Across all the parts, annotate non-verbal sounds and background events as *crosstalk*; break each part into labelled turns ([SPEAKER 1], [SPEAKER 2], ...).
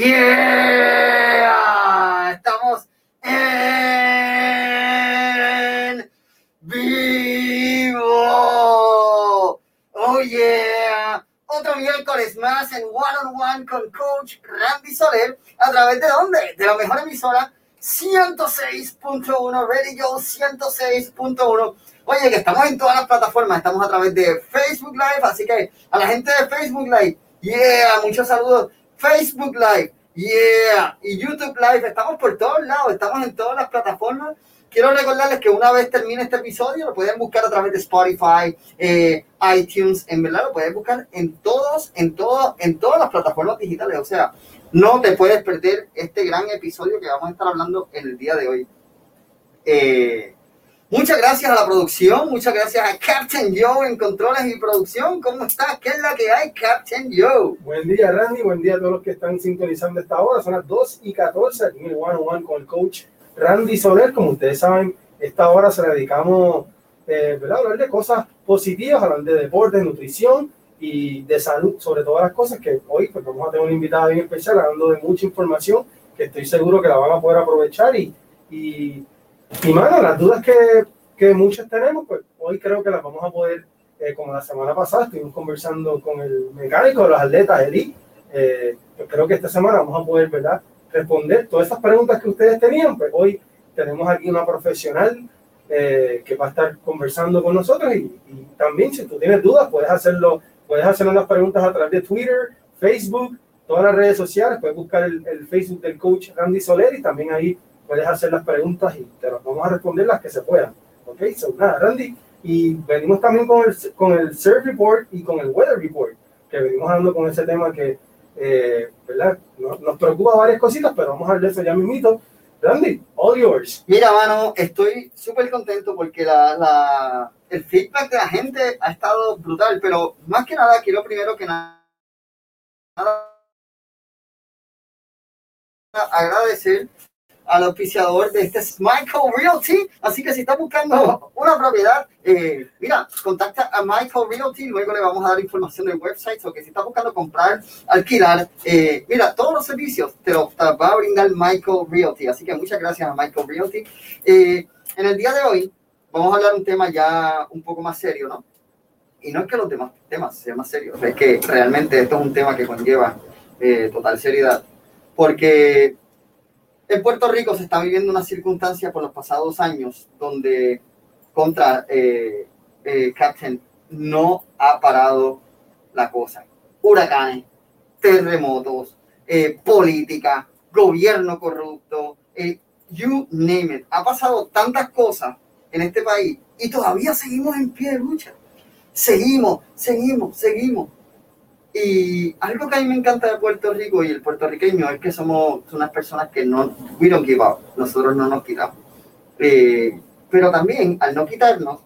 [SPEAKER 1] Yeah, estamos en vivo. Oh yeah. Otro miércoles más en One on One con Coach Randy Soler. ¿A través de dónde? De la mejor emisora 106.1 Radio 106.1. Oye, que estamos en todas las plataformas. Estamos a través de Facebook Live. Así que a la gente de Facebook Live, yeah, muchos saludos. Facebook Live, yeah, y YouTube Live, estamos por todos lados, estamos en todas las plataformas. Quiero recordarles que una vez termine este episodio, lo pueden buscar a través de Spotify, eh, iTunes, en verdad lo pueden buscar en todos, en todos, en todas las plataformas digitales. O sea, no te puedes perder este gran episodio que vamos a estar hablando en el día de hoy. Eh, Muchas gracias a la producción, muchas gracias a Captain Joe en controles y producción. ¿Cómo estás? ¿Qué es la que hay, Captain Joe?
[SPEAKER 2] Buen día, Randy. Buen día a todos los que están sintonizando esta hora. Son las 2 y 14 aquí en el One on One con el coach Randy Soler. Como ustedes saben, esta hora se la dedicamos eh, a hablar de cosas positivas, hablar de deporte, nutrición y de salud, sobre todas las cosas que hoy pues, vamos a tener una invitada bien especial hablando de mucha información que estoy seguro que la van a poder aprovechar y, y y mano, las dudas que, que muchos tenemos, pues hoy creo que las vamos a poder, eh, como la semana pasada, estuvimos conversando con el mecánico los atletas, Eli. Eh, pues creo que esta semana vamos a poder, ¿verdad? Responder todas esas preguntas que ustedes tenían. Pues hoy tenemos aquí una profesional eh, que va a estar conversando con nosotros y, y, también si tú tienes dudas puedes hacerlo, puedes hacernos las preguntas a través de Twitter, Facebook, todas las redes sociales, puedes buscar el, el Facebook del coach Randy Soler y también ahí puedes hacer las preguntas y te las vamos a responder las que se puedan. Ok, so nada, Randy. Y venimos también con el, con el Surf Report y con el Weather Report, que venimos hablando con ese tema que, eh, ¿verdad? Nos, nos, preocupa varias cositas, pero vamos a hablar de eso ya mismito. Randy, all yours.
[SPEAKER 1] Mira, mano, estoy súper contento porque la, la, el feedback de la gente ha estado brutal, pero más que nada quiero primero que nada agradecer al auspiciador de este Michael Realty. Así que si estás buscando una propiedad, eh, mira, contacta a Michael Realty. Luego le vamos a dar información del website. O que si estás buscando comprar, alquilar, eh, mira, todos los servicios te los va a brindar Michael Realty. Así que muchas gracias a Michael Realty. Eh, en el día de hoy vamos a hablar un tema ya un poco más serio, ¿no? Y no es que los demás temas sean más serios, es que realmente esto es un tema que conlleva total seriedad. Porque en Puerto Rico se está viviendo una circunstancia por los pasados años donde contra eh, eh, Captain no ha parado la cosa. Huracanes, terremotos, eh, política, gobierno corrupto, eh, you name it. Ha pasado tantas cosas en este país y todavía seguimos en pie de lucha. Seguimos, seguimos, seguimos. Y algo que a mí me encanta de Puerto Rico y el puertorriqueño es que somos unas personas que no, we don't give up, nosotros no nos quitamos. Eh, pero también, al no quitarnos,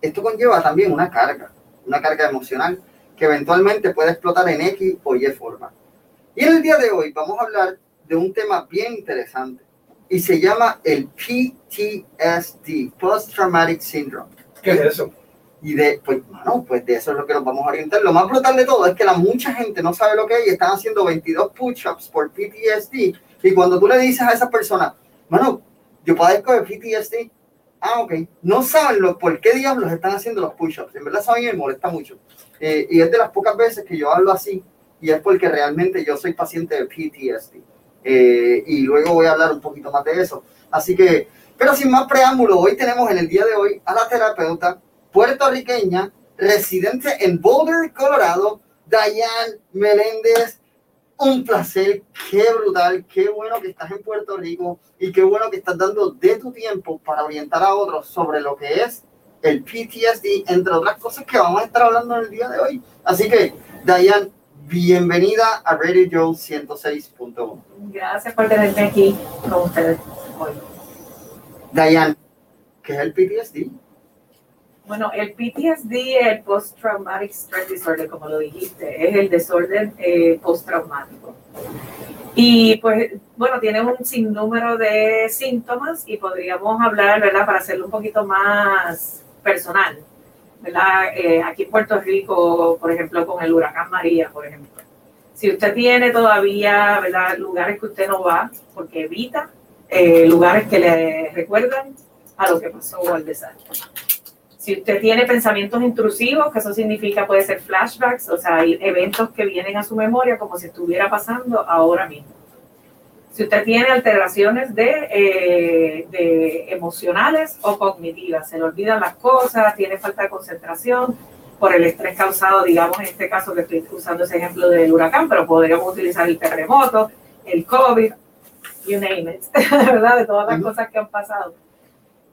[SPEAKER 1] esto conlleva también una carga, una carga emocional que eventualmente puede explotar en X o Y forma. Y en el día de hoy vamos a hablar de un tema bien interesante y se llama el PTSD, Post Traumatic Syndrome.
[SPEAKER 2] ¿Qué es eso?
[SPEAKER 1] Y de, pues, bueno, pues de eso es lo que nos vamos a orientar. Lo más brutal de todo es que la mucha gente no sabe lo que es y están haciendo 22 push-ups por PTSD. Y cuando tú le dices a esa persona, bueno, yo padezco de PTSD, ah, ok, no saben lo, por qué diablos están haciendo los push-ups. En verdad, a mí me molesta mucho. Eh, y es de las pocas veces que yo hablo así y es porque realmente yo soy paciente de PTSD. Eh, y luego voy a hablar un poquito más de eso. Así que, pero sin más preámbulo, hoy tenemos en el día de hoy a la terapeuta puertorriqueña, residente en Boulder, Colorado, Dayan Meléndez. Un placer, qué brutal, qué bueno que estás en Puerto Rico y qué bueno que estás dando de tu tiempo para orientar a otros sobre lo que es el PTSD, entre otras cosas que vamos a estar hablando en el día de hoy. Así que, Dayan, bienvenida a Radio Joe 106.1.
[SPEAKER 3] Gracias por tenerme aquí con ustedes hoy.
[SPEAKER 1] Dayan, ¿qué es el PTSD?
[SPEAKER 3] Bueno, el PTSD, el Post Traumatic Stress Disorder, como lo dijiste, es el desorden eh, postraumático. Y pues, bueno, tiene un sinnúmero de síntomas y podríamos hablar, ¿verdad? Para hacerlo un poquito más personal, ¿verdad? Eh, aquí en Puerto Rico, por ejemplo, con el huracán María, por ejemplo. Si usted tiene todavía ¿verdad? lugares que usted no va porque evita, eh, lugares que le recuerdan a lo que pasó al desastre. Si usted tiene pensamientos intrusivos, que eso significa puede ser flashbacks, o sea, hay eventos que vienen a su memoria como si estuviera pasando ahora mismo. Si usted tiene alteraciones de, eh, de emocionales o cognitivas, se le olvidan las cosas, tiene falta de concentración por el estrés causado, digamos, en este caso que estoy usando ese ejemplo del huracán, pero podríamos utilizar el terremoto, el COVID, you name it, *laughs* ¿verdad? De todas las cosas que han pasado.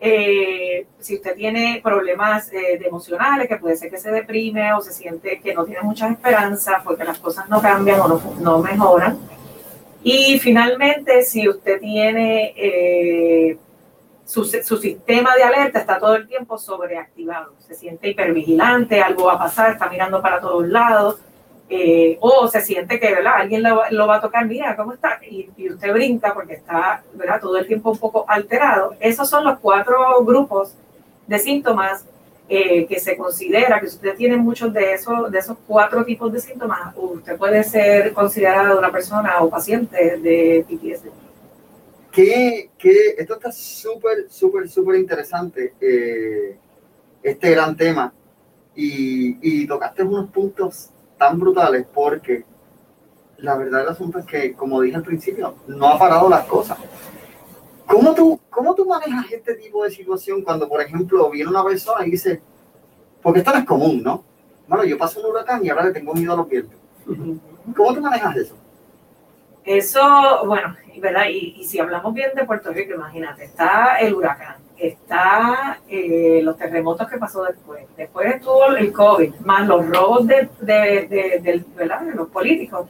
[SPEAKER 3] Eh, si usted tiene problemas eh, emocionales, que puede ser que se deprime o se siente que no tiene mucha esperanza porque las cosas no cambian o no, no mejoran. Y finalmente, si usted tiene eh, su, su, sistema de alerta, está todo el tiempo sobreactivado, se siente hipervigilante, algo va a pasar, está mirando para todos lados, eh, o se siente que ¿verdad? alguien lo, va a tocar, mira, ¿cómo está? Y, usted brinca porque está ¿verdad? todo el tiempo un poco alterado. Esos son los cuatro grupos de síntomas eh, que se considera que si usted tiene muchos de esos, de esos cuatro tipos de síntomas, usted puede ser considerado una persona o paciente de PTSD.
[SPEAKER 1] Que, que esto está súper, súper, súper interesante, eh, este gran tema. Y, y tocaste unos puntos tan brutales porque la verdad del asunto es que, como dije al principio, no ha parado las cosas. ¿Cómo tú, ¿Cómo tú manejas este tipo de situación cuando, por ejemplo, viene una persona y dice, porque esto no es común, ¿no? Bueno, yo paso un huracán y ahora le tengo miedo a los vientos. ¿Cómo tú manejas eso?
[SPEAKER 3] Eso, bueno, ¿verdad? Y, y, si hablamos bien de Puerto Rico, imagínate, está el huracán, está eh, los terremotos que pasó después, después estuvo el COVID, más los robos de, de, de, de, los políticos,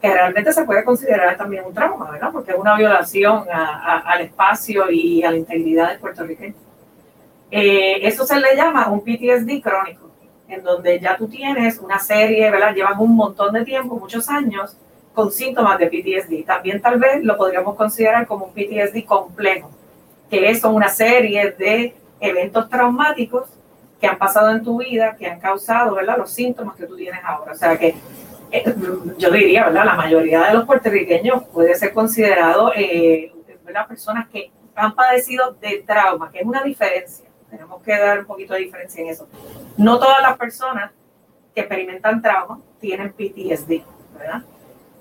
[SPEAKER 3] que realmente se puede considerar también un trauma, ¿verdad? Porque es una violación a, al espacio y a la integridad del puertorriqueño. Eh, eso se le llama un PTSD crónico, en donde ya tú tienes una serie, ¿verdad? Llevas un montón de tiempo, muchos años, con síntomas de PTSD. También tal vez lo podríamos considerar como un PTSD complejo, que son una serie de eventos traumáticos que han pasado en tu vida, que han causado, ¿verdad? Los síntomas que tú tienes ahora. O sea que eh, yo diría, ¿verdad? La mayoría de los puertorriqueños puede ser considerado, eh, ¿verdad? Personas que han padecido de trauma, que es una diferencia. Tenemos que dar un poquito de diferencia en eso. No todas las personas que experimentan trauma tienen PTSD, ¿verdad?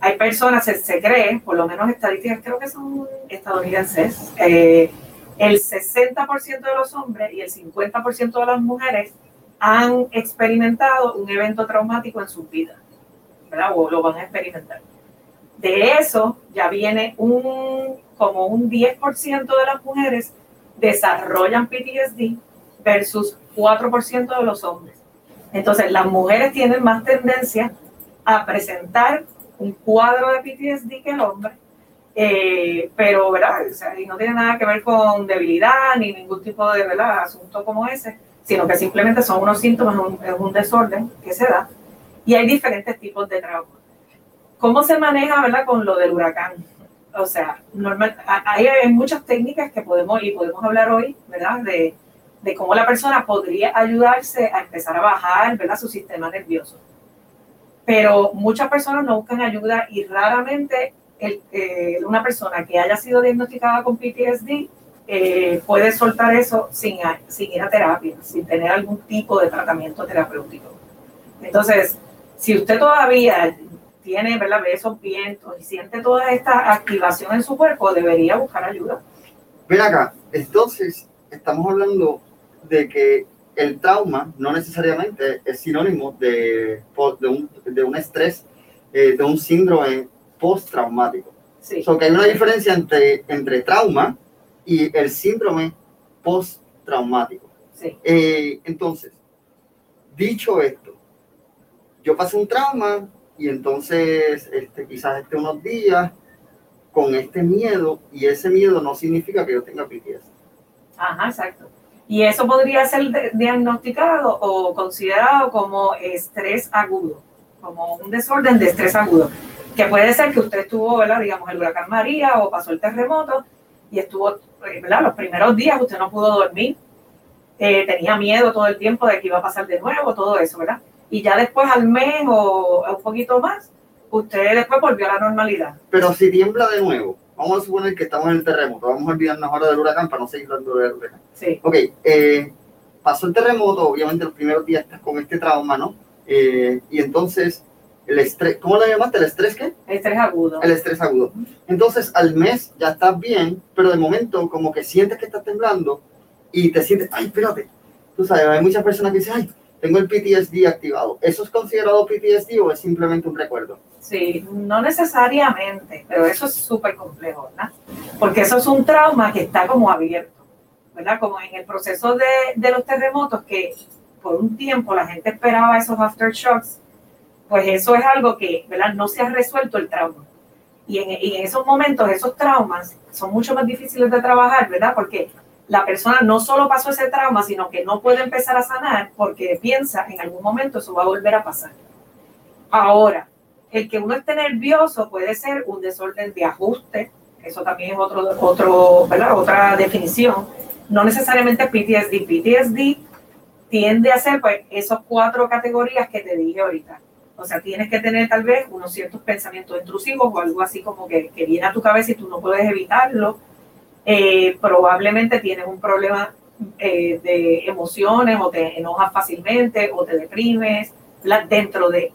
[SPEAKER 3] Hay personas, se, se cree, por lo menos estadísticas creo que son estadounidenses, eh, el 60% de los hombres y el 50% de las mujeres han experimentado un evento traumático en sus vidas, ¿verdad? O lo van a experimentar. De eso ya viene un, como un 10% de las mujeres desarrollan PTSD versus 4% de los hombres. Entonces, las mujeres tienen más tendencia a presentar un cuadro de PTSD que el hombre, eh, pero, ¿verdad? O sea, y no tiene nada que ver con debilidad ni ningún tipo de ¿verdad? asunto como ese, sino que simplemente son unos síntomas, un, es un desorden que se da y hay diferentes tipos de trauma. ¿Cómo se maneja, ¿verdad? Con lo del huracán. O sea, normal, hay, hay muchas técnicas que podemos, y podemos hablar hoy, ¿verdad? De, de cómo la persona podría ayudarse a empezar a bajar, ¿verdad? Su sistema nervioso. Pero muchas personas no buscan ayuda y raramente el, eh, una persona que haya sido diagnosticada con PTSD eh, puede soltar eso sin, sin ir a terapia, sin tener algún tipo de tratamiento terapéutico. Entonces, si usted todavía tiene, ¿verdad? Ve esos vientos y siente toda esta activación en su cuerpo, debería buscar ayuda.
[SPEAKER 1] Ven acá, entonces estamos hablando de que el trauma no necesariamente es sinónimo de, de, un, de un estrés, eh, de un síndrome postraumático.
[SPEAKER 3] Sí.
[SPEAKER 1] So que hay una diferencia entre, entre trauma y el síndrome postraumático.
[SPEAKER 3] Sí.
[SPEAKER 1] Eh, entonces, dicho esto, yo pasé un trauma y entonces este, quizás esté unos días con este miedo y ese miedo no significa que yo tenga PTSD.
[SPEAKER 3] Ajá, exacto. Y eso podría ser diagnosticado o considerado como estrés agudo, como un desorden de estrés agudo, que puede ser que usted estuvo, ¿verdad? digamos, el huracán María o pasó el terremoto y estuvo, ¿verdad? los primeros días usted no pudo dormir, eh, tenía miedo todo el tiempo de que iba a pasar de nuevo, todo eso, ¿verdad? Y ya después al mes o un poquito más, usted después volvió a la normalidad.
[SPEAKER 1] Pero si tiembla de nuevo, vamos a suponer que estamos en el terremoto, vamos a olvidarnos ahora del huracán para no seguir hablando del huracán.
[SPEAKER 3] Sí.
[SPEAKER 1] Ok, eh, pasó el terremoto, obviamente los primeros días estás con este trauma, ¿no? Eh, y entonces, el estrés, ¿cómo lo llamaste? ¿El estrés qué?
[SPEAKER 3] Estrés agudo.
[SPEAKER 1] El estrés agudo. Entonces, al mes ya estás bien, pero de momento como que sientes que estás temblando y te sientes, ay, espérate. Tú sabes, hay muchas personas que dicen, ay, tengo el PTSD activado. ¿Eso es considerado PTSD o es simplemente un recuerdo?
[SPEAKER 3] Sí, no necesariamente, pero eso es súper complejo, ¿verdad? Porque eso es un trauma que está como abierto, ¿verdad? Como en el proceso de, de los terremotos, que por un tiempo la gente esperaba esos aftershocks, pues eso es algo que, ¿verdad? No se ha resuelto el trauma. Y en, esos momentos, esos traumas son mucho más difíciles de trabajar, ¿verdad? Porque la persona no solo pasó ese trauma, sino que no puede empezar a sanar porque piensa en algún momento eso va a volver a pasar. Ahora, el que uno esté nervioso puede ser un desorden de ajuste, eso también es otro, otro, ¿verdad? otra definición, no necesariamente PTSD. PTSD tiende a ser pues, esas cuatro categorías que te dije ahorita. O sea, tienes que tener tal vez unos ciertos pensamientos intrusivos o algo así como que, que viene a tu cabeza y tú no puedes evitarlo. Eh, probablemente tienes un problema eh, de emociones o te enojas fácilmente o te deprimes dentro de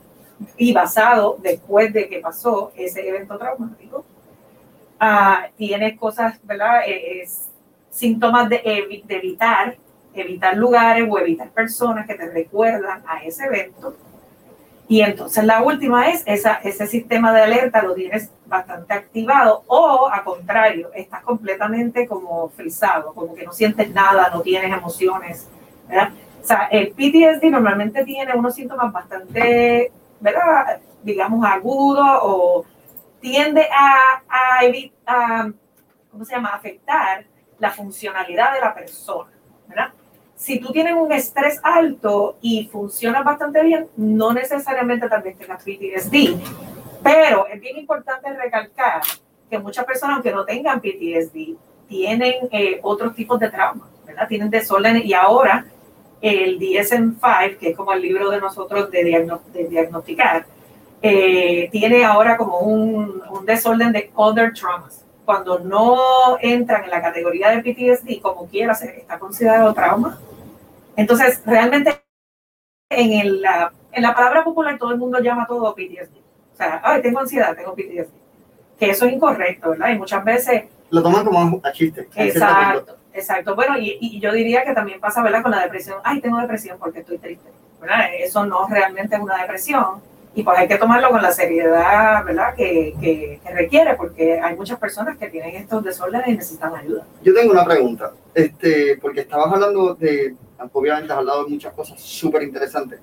[SPEAKER 3] y basado después de que pasó ese evento traumático. Ah, tienes cosas, ¿verdad? Eh, es, síntomas de, de evitar, evitar lugares o evitar personas que te recuerdan a ese evento. Y entonces la última es esa, ese sistema de alerta lo tienes bastante activado o a contrario, estás completamente como frisado, como que no sientes nada, no tienes emociones. O sea, el PTSD normalmente tiene unos síntomas bastante, digamos, agudos o tiende a, a, afectar la funcionalidad de la persona, ¿verdad? Si tú tienes un estrés alto y funciona bastante bien, no necesariamente vez tengas PTSD, pero es bien importante recalcar que muchas personas, aunque no tengan PTSD, tienen eh, otros tipos de traumas. Tienen desórdenes y ahora el DSM-5, que es como el libro de nosotros de diagnosticar, eh, tiene ahora como un, un desorden de other traumas. Cuando no entran en la categoría de PTSD, como quiera, se está considerado trauma. Entonces, realmente, en, el, la, en la palabra popular, todo el mundo llama todo PTSD. O sea, ay, tengo ansiedad, tengo PTSD. Que eso es incorrecto, ¿verdad? Y muchas veces
[SPEAKER 1] Lo toman como a chiste.
[SPEAKER 3] Exacto, exacto. Bueno, y, y yo diría que también pasa, ¿verdad? Con la depresión. Ay, tengo depresión porque estoy triste. ¿verdad? Eso no realmente es una depresión. Y pues hay que tomarlo con la seriedad, ¿verdad? Que, que, que requiere, porque hay muchas personas que tienen estos desórdenes y necesitan ayuda.
[SPEAKER 1] Yo tengo una pregunta, este, porque estabas hablando de, obviamente has hablado de muchas cosas súper interesantes,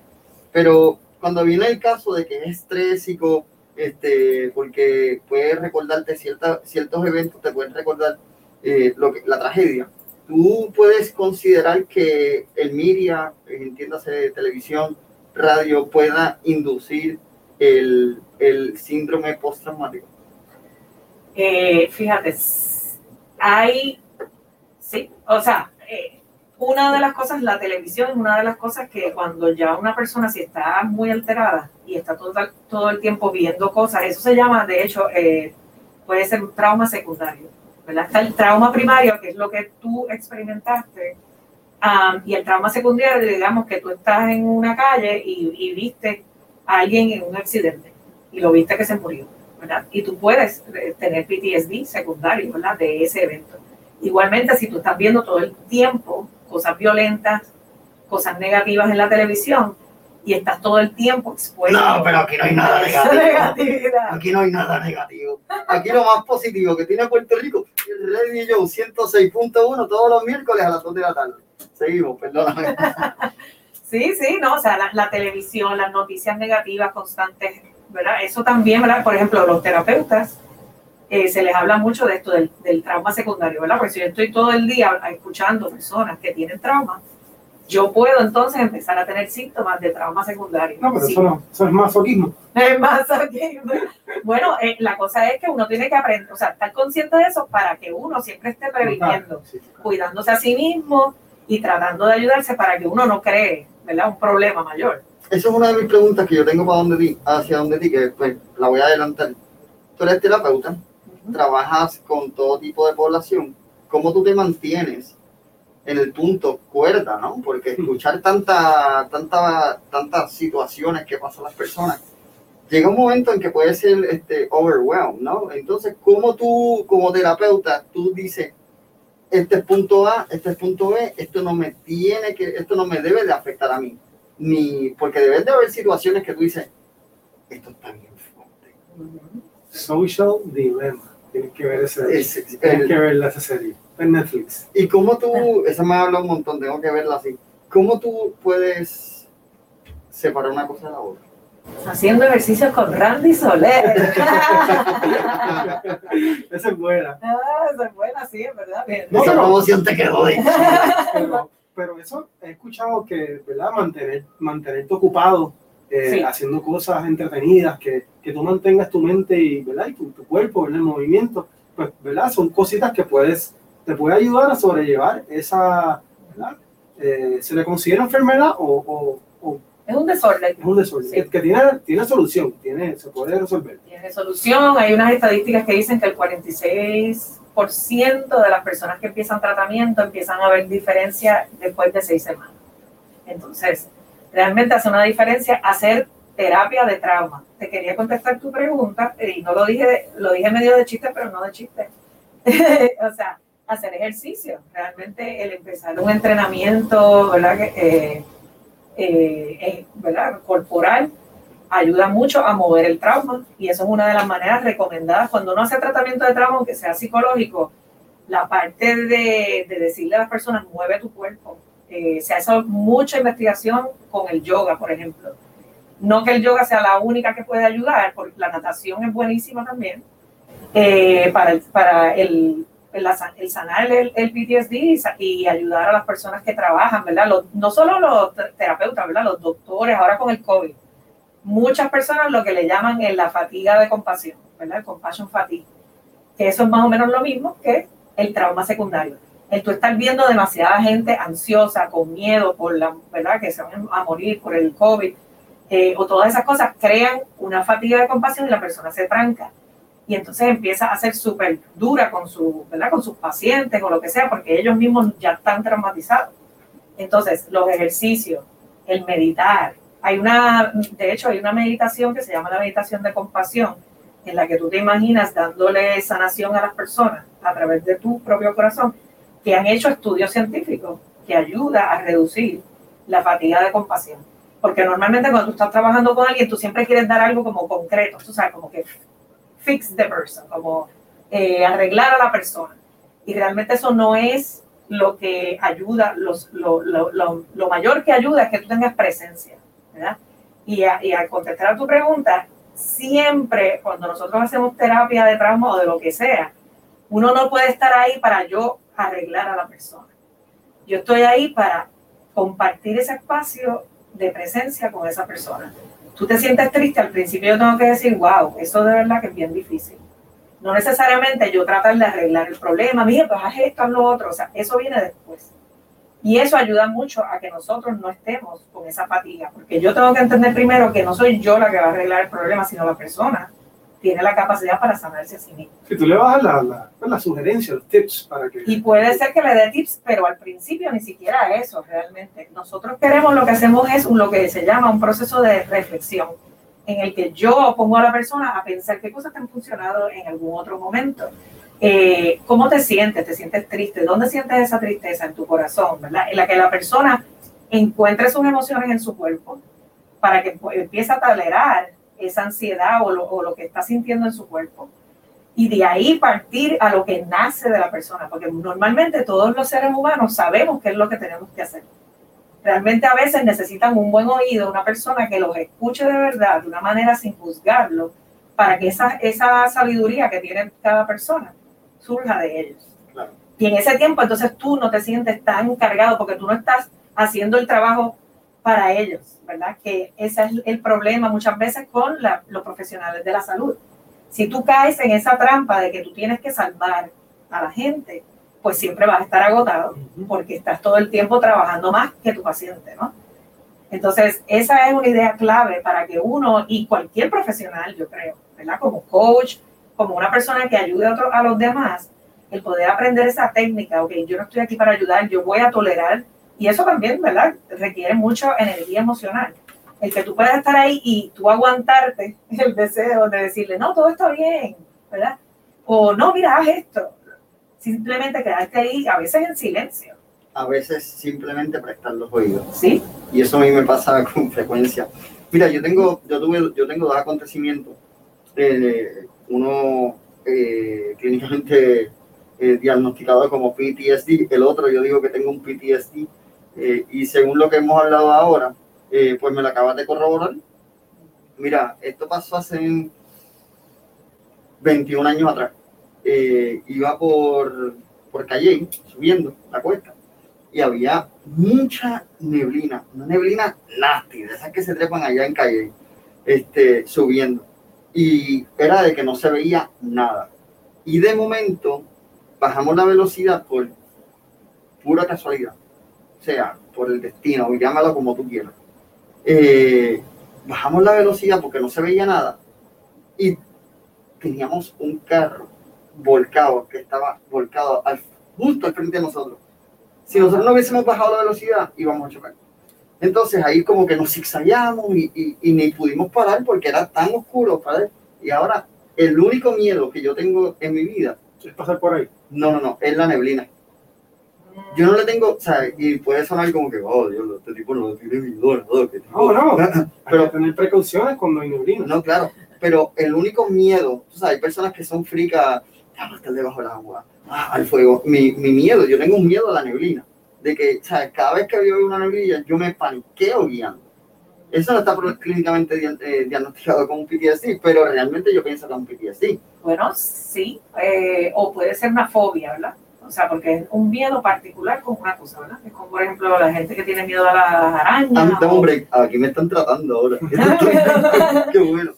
[SPEAKER 1] pero cuando viene el caso de que es estrésico, este, porque puedes recordarte cierta, ciertos eventos, te pueden recordar eh, lo que, la tragedia, tú puedes considerar que el media, entiéndase televisión, radio, pueda inducir el, el síndrome postraumático.
[SPEAKER 3] Eh, fíjate, hay, sí, o sea, eh, una de las cosas, la televisión es una de las cosas que cuando ya una persona si está muy alterada y está todo, todo el tiempo viendo cosas, eso se llama, de hecho, eh, puede ser un trauma secundario, ¿verdad? Está el trauma primario, que es lo que tú experimentaste, am, y el trauma secundario, digamos que tú estás en una calle y, y viste a alguien en un accidente y lo viste que se murió. ¿verdad? Y tú puedes eh, tener PTSD secundario, ¿verdad? De ese evento. Igualmente, si tú estás viendo todo el tiempo cosas violentas, cosas negativas en la televisión y estás todo el tiempo expuesto
[SPEAKER 1] No, pero aquí no hay nada negativo. Aquí no hay nada negativo. Aquí lo más positivo que tiene Puerto Rico, el Radio Show 106.1 todos los miércoles a las 2 de la tarde. Seguimos, perdóname. *laughs*
[SPEAKER 3] Sí, sí, no, o sea, la, la televisión, las noticias negativas constantes, ¿verdad? Eso también, ¿verdad? Por ejemplo, los terapeutas, eh, se les habla mucho de esto del, del trauma secundario, ¿verdad? Porque si yo estoy todo el día escuchando personas que tienen trauma, yo puedo entonces empezar a tener síntomas de trauma secundario.
[SPEAKER 2] No, pero
[SPEAKER 3] Sí.
[SPEAKER 2] eso no, eso es masoquismo. *laughs*
[SPEAKER 3] Es aquí. Bueno, eh, la cosa es que uno tiene que aprender, o sea, estar consciente de eso para que uno siempre esté previniendo,
[SPEAKER 2] Sí, claro.
[SPEAKER 3] cuidándose a sí mismo y tratando de ayudarse para que uno no cree, ¿verdad? Un problema mayor.
[SPEAKER 1] Esa es una de mis preguntas que yo tengo para donde ti, hacia donde ti, que pues la voy a adelantar. Tú eres terapeuta, trabajas con todo tipo de población. ¿Cómo tú te mantienes en el punto cuerda, no? Porque escuchar tanta, tanta, tantas situaciones que pasan las personas, llega un momento en que puede ser este, overwhelmed, ¿no? Entonces, ¿cómo tú, como terapeuta, tú dices, este es punto A, este es punto B, esto no me tiene que, esto no me debe de afectar a mí? Ni, porque deben de haber situaciones que tú dices, esto está bien fuerte.
[SPEAKER 2] Social Dilemma. Tienes que ver ese,
[SPEAKER 1] Es-
[SPEAKER 2] tienes
[SPEAKER 1] el-
[SPEAKER 2] que ver esa serie. En Netflix.
[SPEAKER 1] ¿Y cómo tú, esa me habla un montón, tengo que verla así, cómo tú puedes separar una cosa de la otra?
[SPEAKER 3] Haciendo ejercicios con Randy Soler. *laughs*
[SPEAKER 2] esa es buena.
[SPEAKER 3] Ah, esa es buena, sí, es verdad. Bien.
[SPEAKER 2] No,
[SPEAKER 1] Esa
[SPEAKER 2] pero-
[SPEAKER 1] promoción te quedó de...
[SPEAKER 2] Pero, pero eso he escuchado que, ¿verdad? Mantener, mantenerte ocupado, eh,
[SPEAKER 3] Sí.
[SPEAKER 2] haciendo cosas entretenidas, que, que tú mantengas tu mente y, ¿verdad? y tu, tu cuerpo en el movimiento, pues, ¿verdad? Son cositas que puedes, te puede ayudar a sobrellevar esa, ¿verdad? Eh, ¿Se le considera enfermedad o, o- o
[SPEAKER 3] Es un desorden.
[SPEAKER 2] es un desorden?
[SPEAKER 3] Sí.
[SPEAKER 2] Que, que tiene, tiene solución, tiene, se puede resolver.
[SPEAKER 3] Tiene solución. Hay unas estadísticas que dicen que el 46% de las personas que empiezan tratamiento empiezan a ver diferencia después de seis semanas. Entonces, realmente hace una diferencia hacer terapia de trauma. Te quería contestar tu pregunta y no lo dije, lo dije medio de chiste, pero no de chiste. *laughs* o sea, hacer ejercicio. Realmente el empezar un entrenamiento, ¿verdad? Eh, eh, eh, ¿verdad? corporal ayuda mucho a mover el trauma y eso es una de las maneras recomendadas cuando uno hace tratamiento de trauma, aunque sea psicológico, la parte de, de decirle a las personas, mueve tu cuerpo. Eh, se hace mucha investigación con el yoga, por ejemplo. No que el yoga sea la única que puede ayudar, porque la natación es buenísima también eh, para, el, para el, el, sanar el, PTSD y, ayudar a las personas que trabajan, ¿verdad? No solo los te- terapeutas, ¿verdad? Los doctores, ahora con el COVID. Muchas personas lo que le llaman es la fatiga de compasión, ¿verdad? El compassion fatigue. Que eso es más o menos lo mismo que el trauma secundario. El tú estar viendo demasiada gente ansiosa, con miedo por la, ¿verdad? Que se van a morir por el COVID, eh, o todas esas cosas crean una fatiga de compasión y la persona se tranca y entonces empieza a ser súper dura con, su, ¿verdad? con sus pacientes o lo que sea, porque ellos mismos ya están traumatizados. Entonces, los ejercicios, el meditar, hay una, de hecho, hay una meditación que se llama la meditación de compasión, en la que tú te imaginas dándole sanación a las personas a través de tu propio corazón, que han hecho estudios científicos que ayuda a reducir la fatiga de compasión. Porque normalmente cuando tú estás trabajando con alguien, tú siempre quieres dar algo como concreto, tú sabes, como que fix the person, como eh, arreglar a la persona. Y realmente eso no es lo que ayuda, lo mayor que ayuda es que tú tengas presencia, ¿verdad? Y, a, y al contestar a tu pregunta, siempre cuando nosotros hacemos terapia de trauma o de lo que sea, uno no puede estar ahí para yo arreglar a la persona. Yo estoy ahí para compartir ese espacio de presencia con esa persona tú te sientes triste, al principio yo tengo que decir, wow, eso de verdad que es bien difícil. No necesariamente yo tratar de arreglar el problema, mira, pues haz esto, haz lo otro, o sea, eso viene después. Y eso ayuda mucho a que nosotros no estemos con esa fatiga, porque yo tengo que entender primero que no soy yo la que va a arreglar el problema, sino la persona tiene la capacidad para sanarse a sí misma.
[SPEAKER 2] Si tú le vas la, la, pues, la sugerencia, los tips para que...
[SPEAKER 3] Y puede ser que le dé tips, pero al principio ni siquiera eso realmente. Nosotros queremos, lo que hacemos es lo que se llama un proceso de reflexión, en el que yo pongo a la persona a pensar qué cosas te han funcionado en algún otro momento. Eh, ¿Cómo te sientes? ¿Te sientes triste? ¿Dónde sientes esa tristeza en tu corazón? ¿verdad? En la que la persona encuentre sus emociones en su cuerpo para que empiece a tolerar esa ansiedad o lo, o lo que está sintiendo en su cuerpo y de ahí partir a lo que nace de la persona, porque normalmente todos los seres humanos sabemos qué es lo que tenemos que hacer. Realmente a veces necesitan un buen oído, una persona que los escuche de verdad, de una manera sin juzgarlo, para que esa, esa sabiduría que tiene cada persona surja de ellos.
[SPEAKER 2] Claro.
[SPEAKER 3] Y en ese tiempo entonces tú no te sientes tan cargado porque tú no estás haciendo el trabajo para ellos, ¿verdad? Que ese es el problema muchas veces con la- los profesionales de la salud. Si tú caes en esa trampa de que tú tienes que salvar a la gente, pues siempre vas a estar agotado porque estás todo el tiempo trabajando más que tu paciente, ¿no? Entonces, esa es una idea clave para que uno y cualquier profesional, yo creo, ¿verdad? Como coach, como una persona que ayude a, a los demás, el poder aprender esa técnica, ok, yo no estoy aquí para ayudar, yo voy a tolerar, y eso también, ¿verdad? Requiere mucha energía emocional. El que tú puedas estar ahí y tú aguantarte *laughs* el deseo de decirle, no, todo está bien, ¿verdad? O no, mira, haz esto. Simplemente quedarte ahí, a veces en silencio.
[SPEAKER 1] A veces simplemente prestar los oídos.
[SPEAKER 3] Sí.
[SPEAKER 1] Y eso a mí me pasa *laughs* con frecuencia. Mira, yo tengo, yo tuve, yo tengo dos acontecimientos. Eh, uno eh, clínicamente eh, diagnosticado como PTSD, el otro yo digo que tengo un PTSD. Eh, y según lo que hemos hablado ahora, eh, pues me lo acabas de corroborar. Mira, esto pasó hace 21 años atrás. iba por, por Calle, subiendo la cuesta, y había mucha neblina, una neblina nasty, de esas que se trepan allá en Calle, este, subiendo. Y era de que no se veía nada. Y de momento bajamos la velocidad por pura casualidad, sea, por el destino, o llámalo como tú quieras. Eh, bajamos la velocidad porque no se veía nada y teníamos un carro volcado, que estaba volcado al, justo al frente de nosotros. Si nosotros no hubiésemos bajado la velocidad, íbamos a chocar. Entonces ahí como que nos zigzagueamos y, y, ni pudimos parar porque era tan oscuro. ¿padre? Y ahora el único miedo que yo tengo en mi vida
[SPEAKER 2] es pasar por ahí.
[SPEAKER 1] No, no, no, es la neblina. Yo no le tengo, o sea, y puede sonar como que, oh, Dios, este tipo no tiene miedo,
[SPEAKER 2] ¿no? Que no, no, *laughs* pero tener precauciones cuando hay neblina.
[SPEAKER 1] No, claro, pero el único miedo, tú sabes, hay personas que son fricas, ah, estar debajo del agua, ah, al fuego. Mi, mi miedo, yo tengo un miedo a la neblina, de que, o sea, cada vez que veo una neblina, yo me paniqueo guiando. Eso no está clínicamente eh, diagnosticado como un PTSD, pero realmente yo pienso que es un PTSD.
[SPEAKER 3] Bueno, sí, eh, o puede ser una fobia, ¿verdad? O sea, porque es un miedo particular con una cosa, ¿verdad? Es como, por ejemplo, la gente que tiene miedo a las arañas.
[SPEAKER 1] Hombre, aquí me están tratando ahora. *laughs* *laughs* Qué bueno.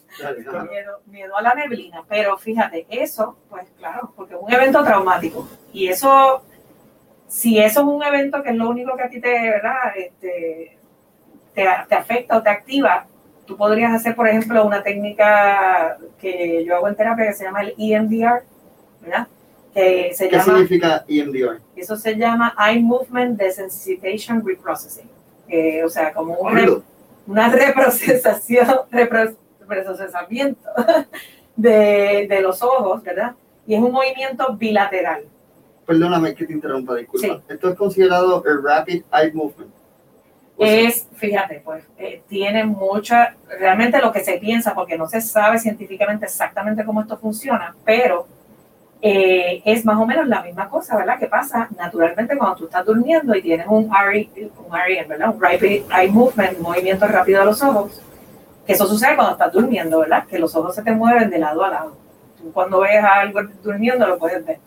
[SPEAKER 3] miedo, miedo a la neblina. Pero fíjate, eso, pues claro, porque es un evento traumático. Y eso, si eso es un evento que es lo único que a ti te, ¿verdad? Este, te, afecta o te activa, tú podrías hacer, por ejemplo, una técnica que yo hago en terapia que se llama el EMDR, ¿verdad?
[SPEAKER 1] Que se ¿Qué significa EMDR?
[SPEAKER 3] Eso se llama Eye Movement Desensitization Reprocessing. o sea, como una, una reprocesación, *laughs* reprocesamiento *laughs* de, de, los ojos, ¿verdad? Y es un movimiento bilateral.
[SPEAKER 1] Perdóname que te interrumpa, disculpa. Esto es considerado el Rapid Eye Movement
[SPEAKER 3] es, fíjate, pues eh, tiene mucha, realmente lo que se piensa, porque no se sabe científicamente exactamente cómo esto funciona, pero eh, es más o menos la misma cosa, ¿verdad? Que pasa naturalmente cuando tú estás durmiendo y tienes un REM, ¿verdad? Un rapid eye movement, movimiento rápido de los ojos, eso sucede cuando estás durmiendo, ¿verdad? Que los ojos se te mueven de lado a lado. Tú cuando ves algo durmiendo lo puedes ver.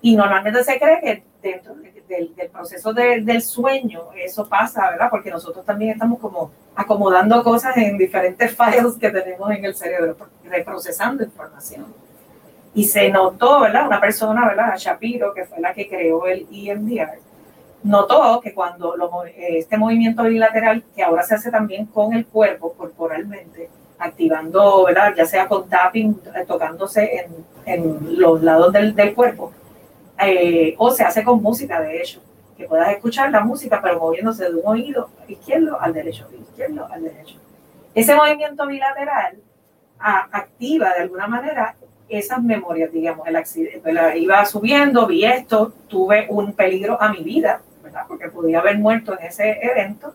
[SPEAKER 3] Y normalmente se cree que dentro del, proceso del sueño eso pasa, ¿verdad? Porque nosotros también estamos como acomodando cosas en diferentes *laughs* files que tenemos en el cerebro, reprocesando información. Y se notó, ¿verdad? Una persona, ¿verdad? Shapiro, que fue la que creó el EMDR, notó que cuando este movimiento bilateral, que ahora se hace también con el cuerpo, corporalmente, activando, ¿verdad? Ya sea con tapping, tocándose en, en los lados del, del cuerpo, eh, o se hace con música, de hecho, que puedas escuchar la música, pero moviéndose de un oído izquierdo al derecho, izquierdo al derecho. Ese movimiento bilateral activa de alguna manera esas memorias, digamos, el accidente, iba subiendo, vi esto, tuve un peligro a mi vida, ¿verdad? Porque podía haber muerto en ese evento,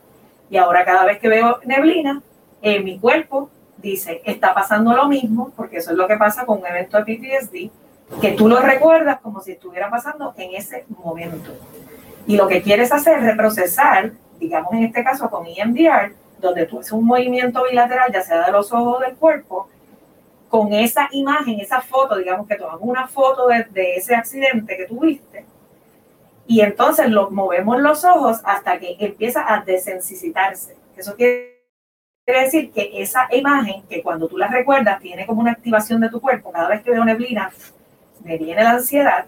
[SPEAKER 3] y ahora cada vez que veo neblina, en mi cuerpo dice, está pasando lo mismo, porque eso es lo que pasa con un evento de PTSD, que tú lo recuerdas como si estuviera pasando en ese momento. Y lo que quieres hacer es reprocesar, digamos en este caso con EMDR, donde tú haces un movimiento bilateral, ya sea de los ojos del cuerpo, con esa imagen, esa foto, digamos que tomamos una foto de, ese accidente que tuviste, y entonces lo, movemos los ojos hasta que empieza a desensitarse. Eso quiere decir que esa imagen, que cuando tú la recuerdas, tiene como una activación de tu cuerpo, cada vez que veo neblina, me viene la ansiedad.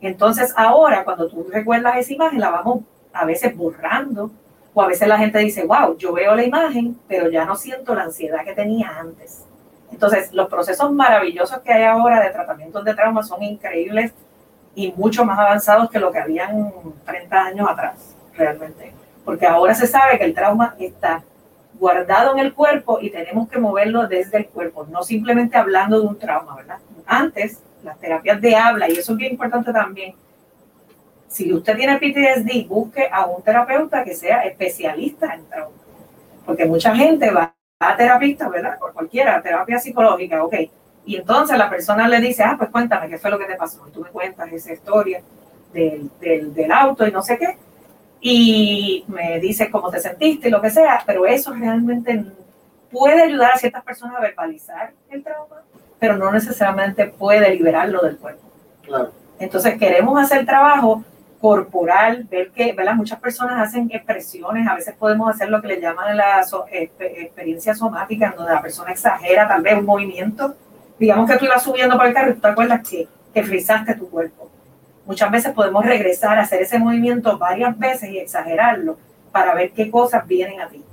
[SPEAKER 3] Entonces ahora cuando tú recuerdas esa imagen, la vamos a veces borrando O a veces la gente dice, wow, yo veo la imagen, pero ya no siento la ansiedad que tenía antes. Entonces, los procesos maravillosos que hay ahora de tratamientos de trauma son increíbles y mucho más avanzados que lo que habían 30 años atrás, realmente. Porque ahora se sabe que el trauma está guardado en el cuerpo y tenemos que moverlo desde el cuerpo, no simplemente hablando de un trauma, ¿verdad? Antes, las terapias de habla, y eso es bien importante también, si usted tiene PTSD, busque a un terapeuta que sea especialista en trauma. Porque mucha gente va a terapista, ¿verdad? Por cualquiera, terapia psicológica, ok. Y entonces la persona le dice, ah, pues cuéntame qué fue lo que te pasó. Y tú me cuentas esa historia del, del, del auto y no sé qué. Y me dices cómo te sentiste y lo que sea, pero eso realmente puede ayudar a ciertas personas a verbalizar el trauma, pero no necesariamente puede liberarlo del cuerpo.
[SPEAKER 1] Claro.
[SPEAKER 3] Entonces queremos hacer trabajo corporal, ver que ¿verdad? muchas personas hacen expresiones, a veces podemos hacer lo que le llaman la so, experiencia somática, en donde la persona exagera tal vez un movimiento. Digamos que tú ibas subiendo por el carro y tú te acuerdas que, que frizaste tu cuerpo. Muchas veces podemos regresar a hacer ese movimiento varias veces y exagerarlo para ver qué cosas vienen a ti.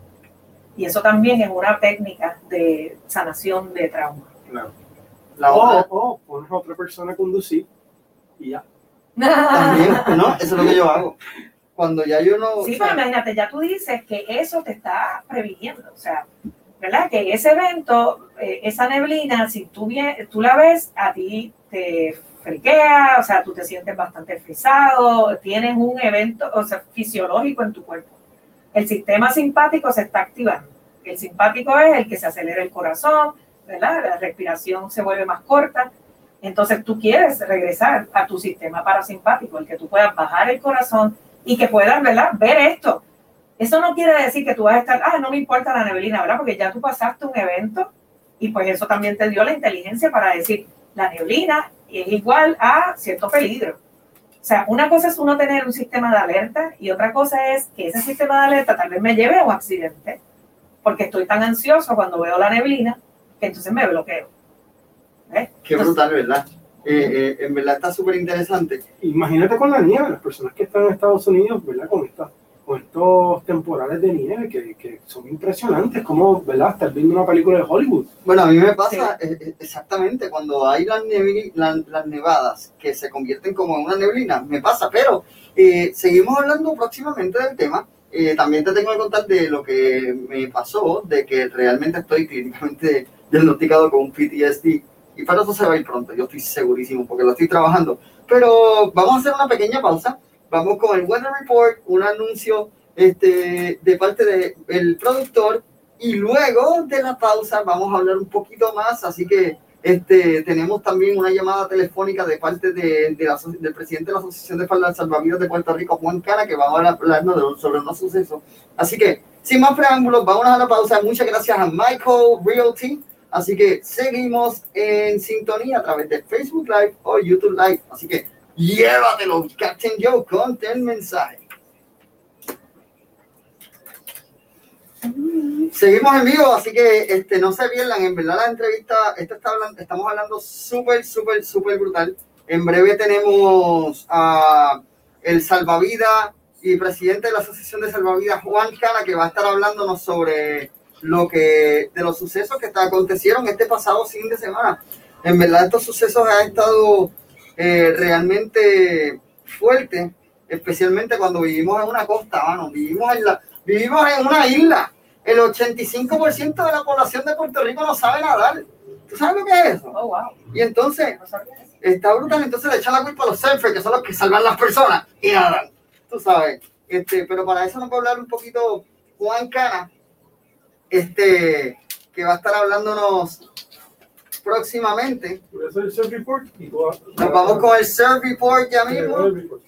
[SPEAKER 3] Y eso también es una técnica de sanación de trauma.
[SPEAKER 2] Claro. La o, o pones a otra persona a conducir y ya.
[SPEAKER 1] También, *laughs* ¿no? Eso es lo que yo hago. Cuando ya yo no...
[SPEAKER 3] Sí, pero imagínate, ya tú dices que eso te está previniendo. O sea, ¿verdad? Que ese evento, eh, esa neblina, si tú, bien, tú la ves, a ti te friquea, o sea, tú te sientes bastante frisado, tienes un evento o sea, fisiológico en tu cuerpo. El sistema simpático se está activando. El simpático es el que se acelera el corazón, ¿verdad? La respiración se vuelve más corta. Entonces tú quieres regresar a tu sistema parasimpático, el que tú puedas bajar el corazón y que puedas, ¿verdad? Ver esto. Eso no quiere decir que tú vas a estar, ah, no me importa la neblina, ¿verdad? Porque ya tú pasaste un evento y pues eso también te dio la inteligencia para decir, la neblina es igual a cierto peligro. O sea, una cosa es uno tener un sistema de alerta y otra cosa es que ese sistema de alerta tal vez me lleve a un accidente, porque estoy tan ansioso cuando veo la neblina que entonces me bloqueo.
[SPEAKER 1] ¿Ves? Qué entonces, brutal, ¿verdad? Eh, eh, en verdad está súper interesante.
[SPEAKER 2] Imagínate con la nieve, las personas que están en Estados Unidos, ¿verdad? Con esta con estos temporales de nieve que, que, son impresionantes, como, ¿verdad? Estar viendo una película de Hollywood.
[SPEAKER 1] Bueno, a mí me pasa sí. Eh, exactamente cuando hay las, las, las, nevadas que se convierten como en una neblina, me pasa, pero eh, seguimos hablando próximamente del tema. Eh, también te tengo que contar de lo que me pasó, de que realmente estoy *laughs* clínicamente diagnosticado con un PTSD. Y para eso se va a ir pronto, yo estoy segurísimo porque lo estoy trabajando. Pero vamos a hacer una pequeña pausa vamos con el Weather Report, un anuncio este, de parte del de productor y luego de la pausa vamos a hablar un poquito más, así que este, tenemos también una llamada telefónica de parte de, de la, del presidente de la Asociación de Salvavidas de Puerto Rico, Juan Cara, que vamos a hablarnos sobre unos sucesos. Así que, sin más preámbulos, vamos a la pausa. Muchas gracias a Michael Realty. Así que seguimos en sintonía a través de Facebook Live o YouTube Live. Así que Llévatelo, Captain Joe, con el mensaje. Seguimos en vivo, así que este, no se pierdan. En verdad, la entrevista, esta está hablando, estamos hablando súper, súper, súper brutal. En breve tenemos a el salvavidas y presidente de la Asociación de Salvavidas, Juan Cana, que va a estar hablándonos sobre lo que, de los sucesos que acontecieron este pasado fin de semana. En verdad, estos sucesos han estado eh, realmente fuerte, especialmente cuando vivimos en una costa, mano. Vivimos en, la, vivimos en una isla. El 85% de la población de Puerto Rico no sabe nadar. ¿Tú sabes lo que es eso?
[SPEAKER 3] Oh, wow.
[SPEAKER 1] Y entonces, está brutal. Entonces le echan la culpa a los surfers, que son los que salvan las personas y nadan. Tú sabes. Este, pero para eso nos va a hablar un poquito Juan Cana, este, que va a estar hablándonos próximamente. Nos vamos con el Surf Report ya mismo.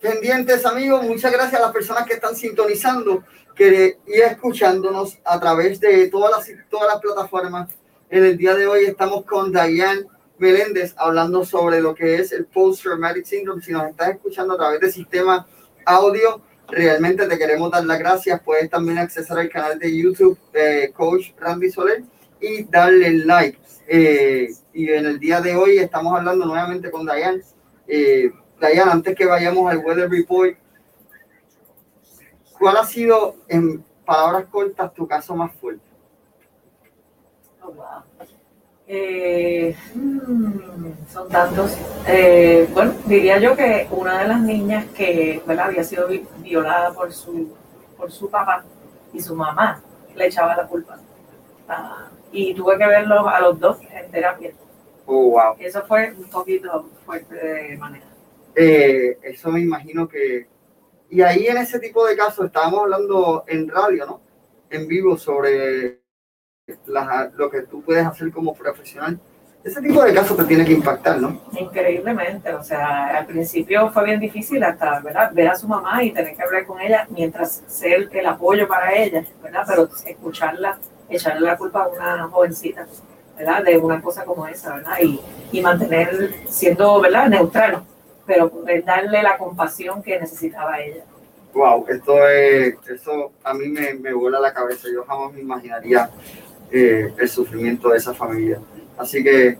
[SPEAKER 1] Pendientes amigos, muchas gracias a las personas que están sintonizando que, y escuchándonos a través de todas las, todas las plataformas. En el día de hoy estamos con Diane Meléndez hablando sobre lo que es el Post-Traumatic Syndrome. Si nos estás escuchando a través del sistema audio, realmente te queremos dar las gracias. Puedes también acceder al canal de YouTube de Coach Randy Soler y darle like. Eh, y en el día de hoy estamos hablando nuevamente con Diane. Eh, Diane, antes que vayamos al Weather Report, ¿cuál ha sido, en palabras cortas, tu caso más fuerte?
[SPEAKER 3] Oh, wow. Eh, hmm, son tantos. Eh, bueno, diría yo que una de las niñas que ¿verdad? había sido vi- violada por su, por su papá y su mamá le echaba la culpa. Ah, y tuve que verlos a los dos en terapia.
[SPEAKER 1] Oh, wow.
[SPEAKER 3] Eso fue un poquito fuerte de manera.
[SPEAKER 1] Eh, eso me imagino que... Y ahí en ese tipo de casos estábamos hablando en radio, ¿no? En vivo sobre lo que tú puedes hacer como profesional. Ese tipo de casos te tiene que impactar, ¿no?
[SPEAKER 3] Increíblemente, o sea, al principio fue bien difícil hasta, ¿verdad? Ver a su mamá y tener que hablar con ella mientras ser el apoyo para ella, ¿verdad? Pero escucharla, echarle la culpa a una jovencita, ¿verdad? De una cosa como esa, ¿verdad? Y, y mantener siendo, ¿verdad? Neutral, pero darle la compasión que necesitaba ella.
[SPEAKER 1] Wow, esto es, eso a mí me, me vuela la cabeza. Yo jamás me imaginaría eh, el sufrimiento de esa familia. Así que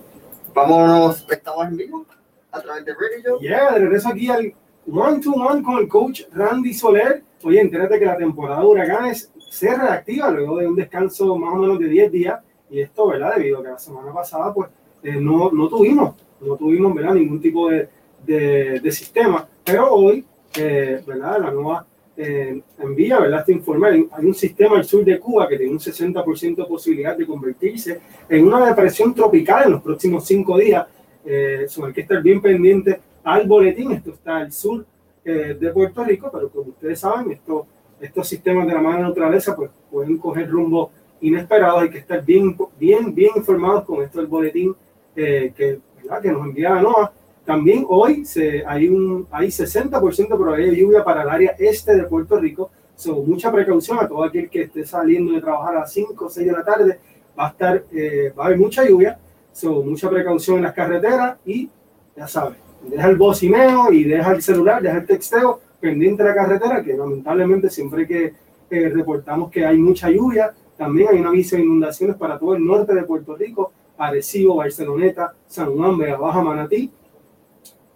[SPEAKER 1] vámonos, estamos en vivo a través de Radio.
[SPEAKER 2] Yeah, de regreso aquí al One to One con el coach Randy Soler. Oye, entérate que la temporada de huracanes se reactiva luego de un descanso más o menos de 10 días. Y esto, ¿verdad? Debido a que la semana pasada, pues, eh, no, no tuvimos, no tuvimos, ¿verdad? Ningún tipo de, de, de sistema. Pero hoy, eh, ¿verdad? La nueva eh, envía, ¿verdad? Este informe. Hay, hay un sistema al sur de Cuba que tiene un 60% de posibilidad de convertirse en una depresión tropical en los próximos cinco días. Eh, sobre el que estar bien pendiente al boletín. Esto está al sur eh, de Puerto Rico, pero como ustedes saben, esto, estos sistemas de la madre naturaleza pues, pueden coger rumbo inesperados. Hay que estar bien, bien, bien informados con esto del boletín eh, que, ¿verdad? que nos envía NOAA. También hoy se, hay, un, hay 60% de probabilidad de lluvia para el área este de Puerto Rico. So, mucha precaución a todo aquel que esté saliendo de trabajar a las 5 o 6 de la tarde. Va a, estar, eh, va a haber mucha lluvia. So, mucha precaución en las carreteras y ya sabes, deja el bocineo y deja el celular, deja el texteo pendiente de la carretera, que lamentablemente siempre que eh, reportamos que hay mucha lluvia, también hay un aviso de inundaciones para todo el norte de Puerto Rico, Arecibo, Barceloneta, San Juan, Vega Baja, Manatí.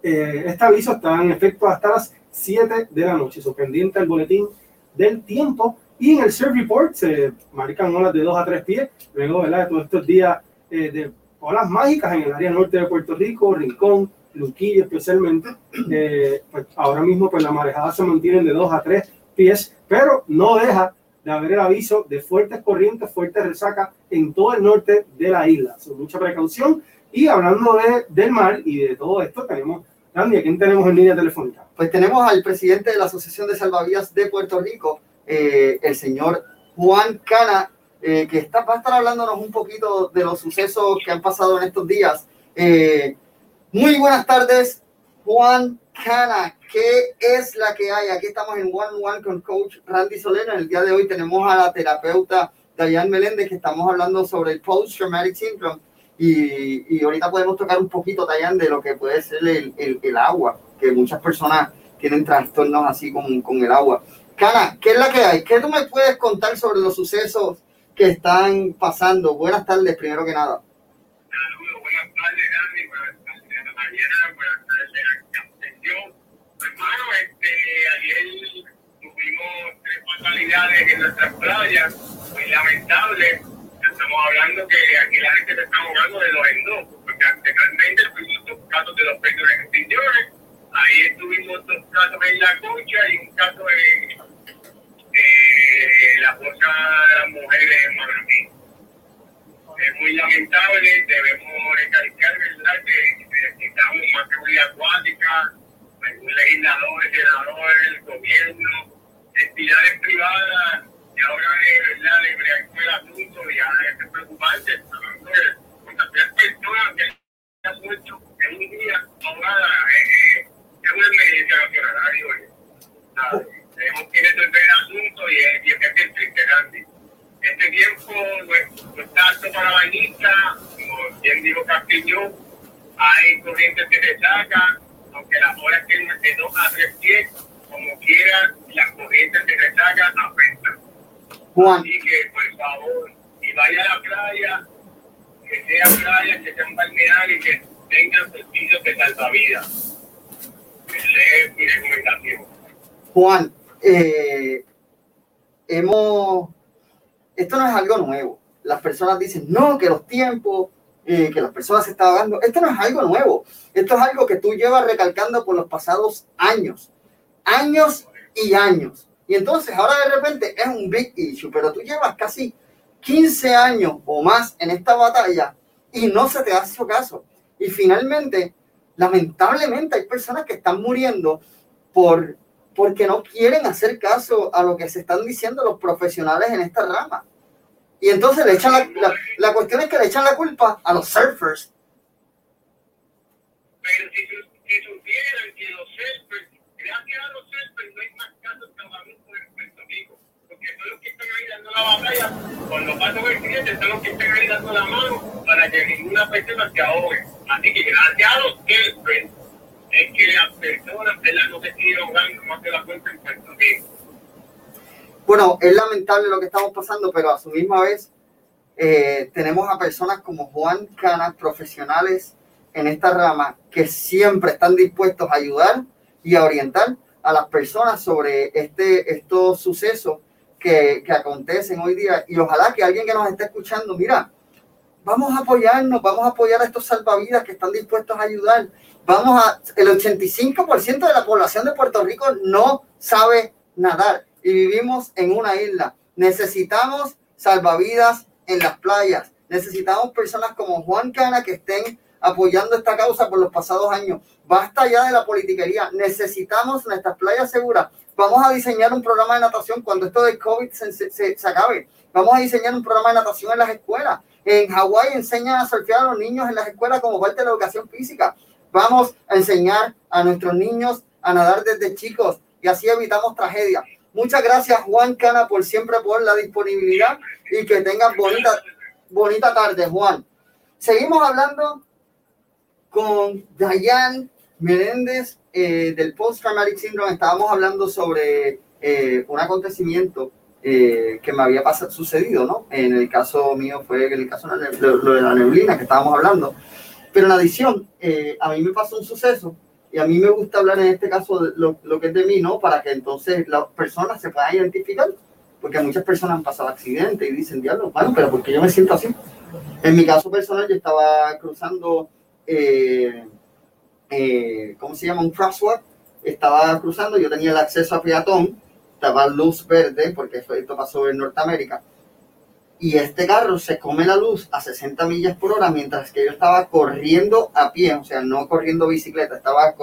[SPEAKER 2] Eh, este aviso está en efecto hasta las 7 de la noche, so, pendiente al boletín del tiempo y en el Surf Report se marcan olas de 2 a 3 pies, luego de todos estos días eh, de olas mágicas en el área norte de Puerto Rico, Rincón, Luquillo especialmente. Eh, pues ahora mismo pues la marejada se mantiene de 2 a 3 pies, pero no deja de haber el aviso de fuertes corrientes, fuertes resacas en todo el norte de la isla. So, mucha precaución. Y hablando de, del mar y de todo esto, tenemos, Randy, ¿a quién tenemos en línea telefónica?
[SPEAKER 1] Pues tenemos al presidente de la Asociación de Salvavidas de Puerto Rico, eh, el señor Juan Cana, eh, que está, va a estar hablándonos un poquito de los sucesos que han pasado en estos días. Eh, muy buenas tardes, Juan Cana. ¿Qué es la que hay? Aquí estamos en One One con Coach Randy Solera. En el día de hoy tenemos a la terapeuta Dayan Meléndez, que estamos hablando sobre el Post Traumatic Syndrome. Y, y ahorita podemos tocar un poquito, Dayan, de lo que puede ser el, el, el agua, que muchas personas tienen trastornos así con, con el agua. Cana, ¿qué es la que hay? ¿Qué tú me puedes contar sobre los sucesos que están pasando? Buenas tardes, primero que nada.
[SPEAKER 4] Saludos, buenas tardes, Dani, buenas tardes a la mañana, buenas tardes a la atención. Hermano, este, ayer tuvimos tres fatalidades en nuestras playas, muy lamentable. Estamos hablando que aquí la gente se está ahogando de dos en dos, porque anteriormente tuvimos dos casos de dos pérdida en extinciones, ahí estuvimos dos casos en la concha y un caso en eh, la fosa de las mujeres en Manatí es muy lamentable, debemos recalcar, ¿verdad?, que necesitamos más seguridad acuática, algún legislador, el gobierno, entidades privadas,
[SPEAKER 1] Juan,
[SPEAKER 4] Así que, por favor, si vaya a la playa, que sean playas, que sean balnearios, que tengan servicios de salvavidas. Esa es mi recomendación.
[SPEAKER 1] Juan, eh, hemos, esto no es algo nuevo. Las personas dicen, no, que los tiempos, eh, que las personas se están ahogando. Esto no es algo nuevo. Esto es algo que tú llevas recalcando por los pasados años. Años y años. Y entonces ahora de repente es un big issue, pero tú llevas casi 15 años o más en esta batalla y no se te hace caso. Y finalmente, lamentablemente hay personas que están muriendo por porque no quieren hacer caso a lo que se están diciendo los profesionales en esta rama. Y entonces le echan la, la, cuestión es que le echan la culpa a los surfers.
[SPEAKER 4] Pero si, supieran que los surfers, gracias a los surfers, no hay más casos de ahogamiento en Puerto Rico. Porque son los que están ahí dando la batalla, son los.
[SPEAKER 1] Bueno, es lamentable lo que estamos pasando, pero a su misma vez eh, tenemos a personas como Juan Cana, profesionales en esta rama, que siempre están dispuestos a ayudar y a orientar a las personas sobre este, estos sucesos que, que acontecen hoy día. Y ojalá que alguien que nos esté escuchando, mira, vamos a apoyarnos, vamos a apoyar a estos salvavidas que están dispuestos a ayudar. Vamos a, el 85% de la población de Puerto Rico no sabe nadar y vivimos en una isla. Necesitamos salvavidas en las playas. Necesitamos personas como Juan Cana que estén apoyando esta causa por los pasados años. Basta ya de la politiquería. Necesitamos nuestras playas seguras. Vamos a diseñar un programa de natación cuando esto de COVID se, acabe. Vamos a diseñar un programa de natación en las escuelas. En Hawái enseñan a surfear a los niños en las escuelas como parte de la educación física. Vamos a enseñar a nuestros niños a nadar desde chicos y así evitamos tragedias. Muchas gracias Juan Cana por siempre por la disponibilidad y que tengan bonita, bonita tarde, Juan. Seguimos hablando con Dayan Menéndez eh, del Post Traumatic Syndrome. Estábamos hablando sobre eh, un acontecimiento eh, que me había pasado, sucedido, ¿no? En el caso mío fue en el caso de lo la neblina que estábamos hablando. Pero en adición, a mí me pasó un suceso y a mí me gusta hablar en este caso de lo, lo, que es de mí, ¿no? Para que entonces las personas se puedan identificar, porque muchas personas han pasado accidentes y dicen, diablo, bueno, pero porque yo me siento así. En mi caso personal, yo estaba cruzando, eh, ¿cómo se llama? Un crosswalk. Estaba cruzando, yo tenía el acceso a peatón, estaba luz verde, porque esto pasó en Norteamérica y este carro se come la luz a 60 millas por hora mientras que yo estaba corriendo a pie, o sea, no corriendo bicicleta, estaba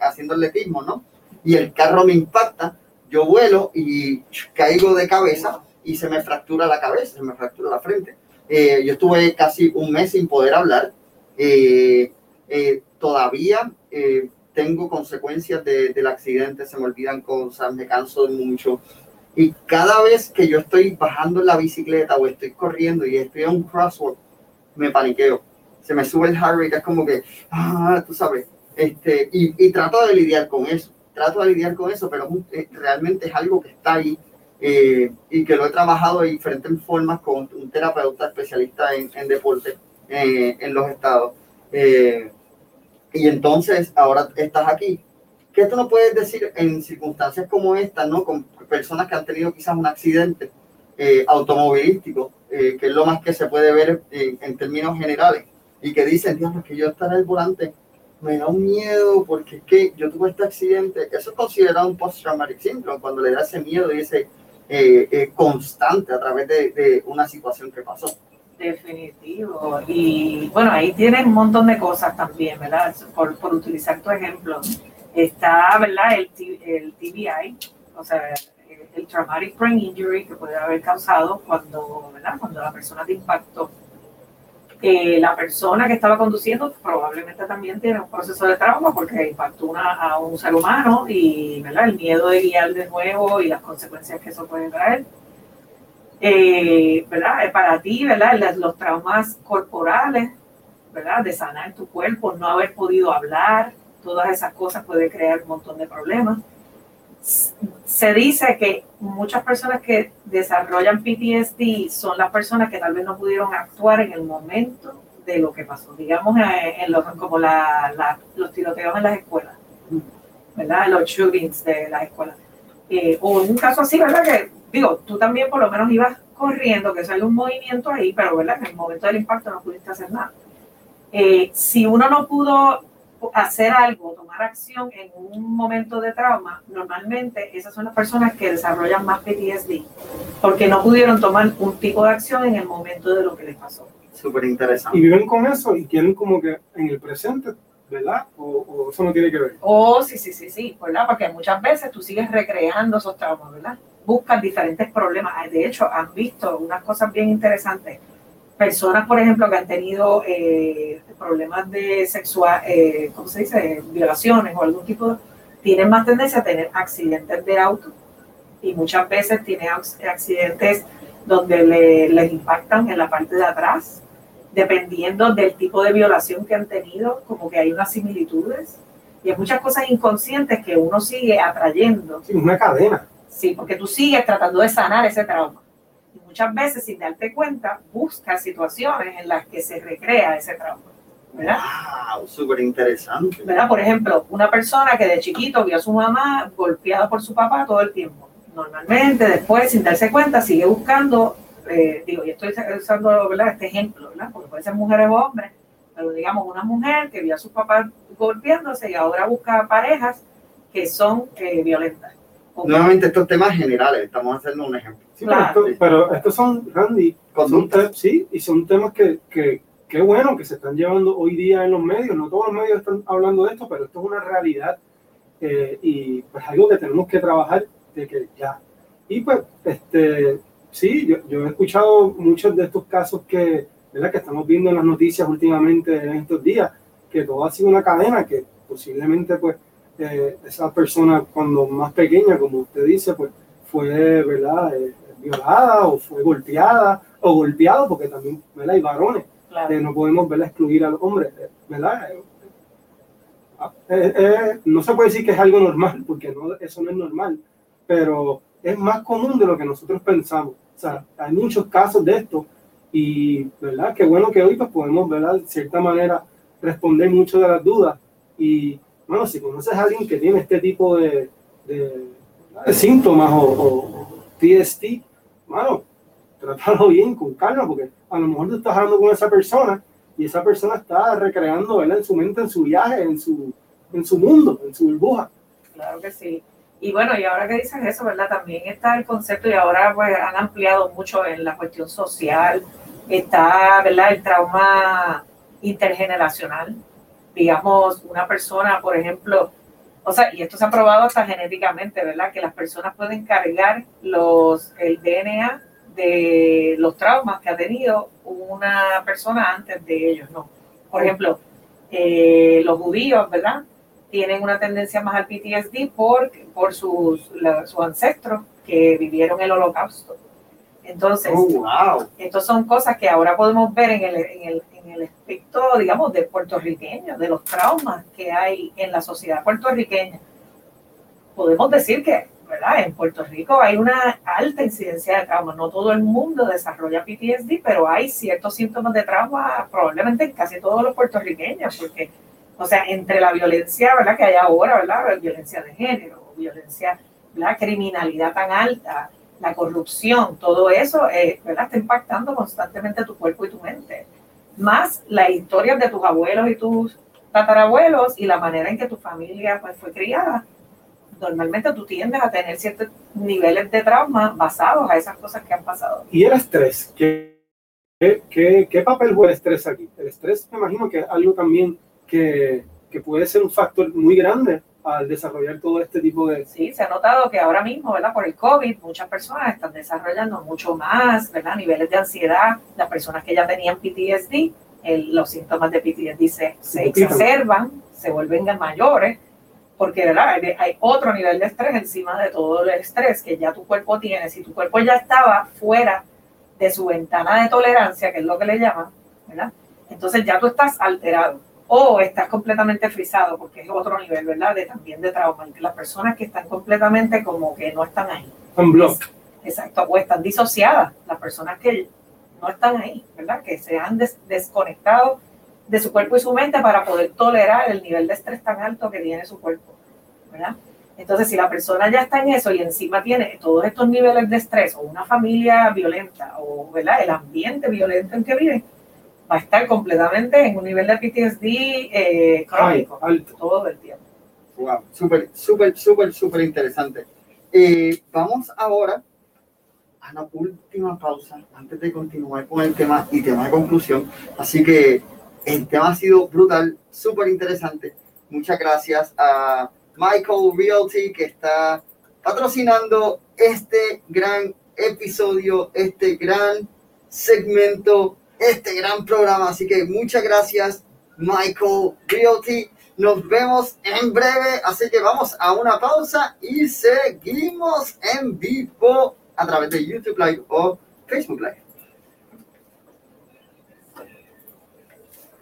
[SPEAKER 1] haciendo atletismo, ¿no? Y el carro me impacta, yo vuelo y caigo de cabeza y se me fractura la cabeza, se me fractura la frente. Eh, yo estuve casi un mes sin poder hablar. Eh, eh, todavía tengo consecuencias de, del accidente, se me olvidan cosas, me canso mucho. Y cada vez que yo estoy bajando la bicicleta o estoy corriendo y estoy en un crosswalk, me paniqueo. Se me sube el heart es como que, ah, tú sabes, este, y, y, trato de lidiar con eso. Trato de lidiar con eso, pero eh, realmente es algo que está ahí eh, y que lo he trabajado de diferentes formas con un terapeuta especialista en, en deporte eh, en los estados. Eh, y entonces ahora estás aquí que esto no puedes decir en circunstancias como esta, ¿no? Con personas que han tenido quizás un accidente eh, automovilístico, eh, que es lo más que se puede ver en, en términos generales, y que dicen, Dios, que yo estar al volante me da un miedo porque es que yo tuve este accidente. Eso es considerado un post-traumatic syndrome, cuando le da ese miedo y ese eh, constante a través de, de una situación que pasó.
[SPEAKER 3] Definitivo. Y bueno, ahí tienes un montón de cosas también, ¿verdad? Por, por utilizar tu ejemplo Está, ¿verdad? El, el TBI, o sea, el traumatic brain injury que puede haber causado cuando, ¿verdad? Cuando la persona te impactó. Eh, la persona que estaba conduciendo probablemente también tiene un proceso de trauma porque impactó una, a un ser humano y ¿verdad? el miedo de guiar de nuevo y las consecuencias que eso puede traer. Eh, ¿verdad? Para ti, ¿verdad? Los traumas corporales, ¿verdad? De sanar tu cuerpo, no haber podido hablar, todas esas cosas puede crear un montón de problemas. Se dice que muchas personas que desarrollan PTSD son las personas que tal vez no pudieron actuar en el momento de lo que pasó, digamos, eh, en los, como la, la- los tiroteos en las escuelas, ¿verdad? Los shootings de las escuelas. Eh, o un caso así, ¿verdad? Que, digo, tú también por lo menos ibas corriendo, que sale un movimiento ahí, pero, ¿verdad? En el momento del impacto no pudiste hacer nada. Eh, si uno no pudo hacer algo, tomar acción en un momento de trauma, normalmente esas son las personas que desarrollan más PTSD, porque no pudieron tomar un tipo de acción en el momento de lo que les pasó.
[SPEAKER 1] Súper interesante.
[SPEAKER 2] Y viven con eso y quieren como que en el presente, ¿verdad? O, o eso no tiene que ver.
[SPEAKER 3] Oh, sí, sí, sí, sí, ¿verdad? Porque muchas veces tú sigues recreando esos traumas, ¿verdad? Buscas diferentes problemas. De hecho, han visto unas cosas bien interesantes. Personas, por ejemplo, que han tenido eh, problemas de sexual, eh, ¿cómo se dice? Violaciones o algún tipo de... Tienen más tendencia a tener accidentes de auto. Y muchas veces tienen ac- accidentes donde le- les impactan en la parte de atrás, dependiendo del tipo de violación que han tenido, como que hay unas similitudes. Y hay muchas cosas inconscientes que uno sigue atrayendo.
[SPEAKER 2] Sí, una cadena.
[SPEAKER 3] Sí, porque tú sigues tratando de sanar ese trauma. Y muchas veces, sin darte cuenta, buscas situaciones en las que se recrea ese trauma. ¿verdad?
[SPEAKER 1] Wow, súper interesante.
[SPEAKER 3] ¿verdad? Por ejemplo, una persona que de chiquito vio a su mamá golpeada por su papá todo el tiempo. Normalmente, después, sin darse cuenta, sigue buscando, eh, digo, y estoy usando ¿verdad? este ejemplo, ¿verdad? porque puede ser mujeres o hombres, pero digamos una mujer que vio a sus papás golpeándose y ahora busca parejas que son eh, violentas.
[SPEAKER 1] Nuevamente, estos temas generales, estamos haciendo un ejemplo.
[SPEAKER 2] Sí,
[SPEAKER 3] Claro.
[SPEAKER 2] pero, esto- pero estos son, Randy, son sí, y son temas que, que, qué bueno que se están llevando hoy día en los medios. No todos los medios están hablando de esto, pero esto es una realidad eh, y pues algo que tenemos que trabajar de que ya. Y pues, este, sí, yo, yo he escuchado muchos de estos casos que, ¿verdad? que estamos viendo en las noticias últimamente en estos días, que todo ha sido una cadena que posiblemente pues eh, esa persona cuando más pequeña, como usted dice, pues fue, ¿verdad? Eh, violada o fue golpeada o golpeado, porque también, ¿verdad? Hay varones,
[SPEAKER 3] claro.
[SPEAKER 2] eh, no podemos, ¿verdad? Excluir a los hombres, eh, ¿verdad? Eh, eh, no se puede decir que es algo normal, porque no, eso no es normal, pero es más común de lo que nosotros pensamos. O sea, hay muchos casos de esto y, ¿verdad? Qué bueno que hoy pues, podemos, ¿verdad? De cierta manera responder mucho de las dudas y, bueno, si conoces a alguien que tiene este tipo de, de, de síntomas o, o TST, bueno, trátalo bien, con calma, porque a lo mejor tú estás hablando con esa persona y esa persona está recreando ¿verdad? en su mente, en su viaje, en su, en su mundo, en su burbuja.
[SPEAKER 3] Claro que sí. Y bueno, y ahora que dices eso, ¿verdad? También está el concepto y ahora pues han ampliado mucho en la cuestión social, está, ¿verdad? El trauma intergeneracional. Digamos, una persona, por ejemplo, o sea, y esto se ha probado hasta genéticamente, ¿verdad? Que las personas pueden cargar los, el DNA de los traumas que ha tenido una persona antes de ellos, ¿no? Por ejemplo, eh, los judíos, ¿verdad? tienen una tendencia más al PTSD por, por sus, la- sus ancestros que vivieron el holocausto. Entonces,
[SPEAKER 1] Oh, wow.
[SPEAKER 3] estas son cosas que ahora podemos ver en el, en el, en el aspecto, digamos, de puertorriqueño, de los traumas que hay en la sociedad puertorriqueña. Podemos decir que, ¿verdad? En Puerto Rico hay una alta incidencia de trauma. No todo el mundo desarrolla PTSD, pero hay ciertos síntomas de trauma probablemente en casi todos los puertorriqueños, porque, o sea, entre la violencia, ¿verdad? Que hay ahora, ¿verdad? Violencia de género, violencia, la criminalidad tan alta, la corrupción, todo eso, eh, ¿verdad? Está impactando constantemente tu cuerpo y tu mente. Más las historias de tus abuelos y tus tatarabuelos y la manera en que tu familia pues, fue criada. Normalmente tú tiendes a tener ciertos niveles de trauma basados a esas cosas que han pasado.
[SPEAKER 2] Y el estrés, ¿qué, qué, qué, papel juega el estrés aquí? El estrés me imagino que es algo también que, que puede ser un factor muy grande al desarrollar todo este tipo de...
[SPEAKER 3] Sí, se ha notado que ahora mismo, ¿verdad? Por el COVID, muchas personas están desarrollando mucho más, ¿verdad? Niveles de ansiedad. Las personas que ya tenían PTSD, el- los síntomas de PTSD se, se exacerban, se vuelven mayores, porque, ¿verdad? Hay, hay otro nivel de estrés encima de todo el estrés que ya tu cuerpo tiene. Si tu cuerpo ya estaba fuera de su ventana de tolerancia, que es lo que le llaman, ¿verdad? Entonces ya tú estás alterado o estás completamente frisado, porque es otro nivel, ¿verdad? De, también de trauma. Y Las personas que están completamente como que no están ahí.
[SPEAKER 2] unblock.
[SPEAKER 3] Exacto, o están disociadas. Las personas que no están ahí, ¿verdad? Que se han des- desconectado de su cuerpo y su mente para poder tolerar el nivel de estrés tan alto que tiene su cuerpo, ¿verdad? Entonces, si la persona ya está en eso y encima tiene todos estos niveles de estrés o una familia violenta o ¿verdad? el ambiente violento en que vive, va a estar completamente en un nivel de PTSD eh, crónico
[SPEAKER 2] alto.
[SPEAKER 3] todo el tiempo.
[SPEAKER 1] Wow, súper, súper, súper, súper interesante. Eh, vamos ahora a la última pausa antes de continuar con el tema y tema de conclusión. Así que el tema ha sido brutal, súper interesante. Muchas gracias a Michael Realty que está patrocinando este gran episodio, este gran segmento, este gran programa. Así que muchas gracias, Michael Realty. Nos vemos en breve, así que vamos a una pausa y seguimos en vivo a través de YouTube Live o Facebook Live.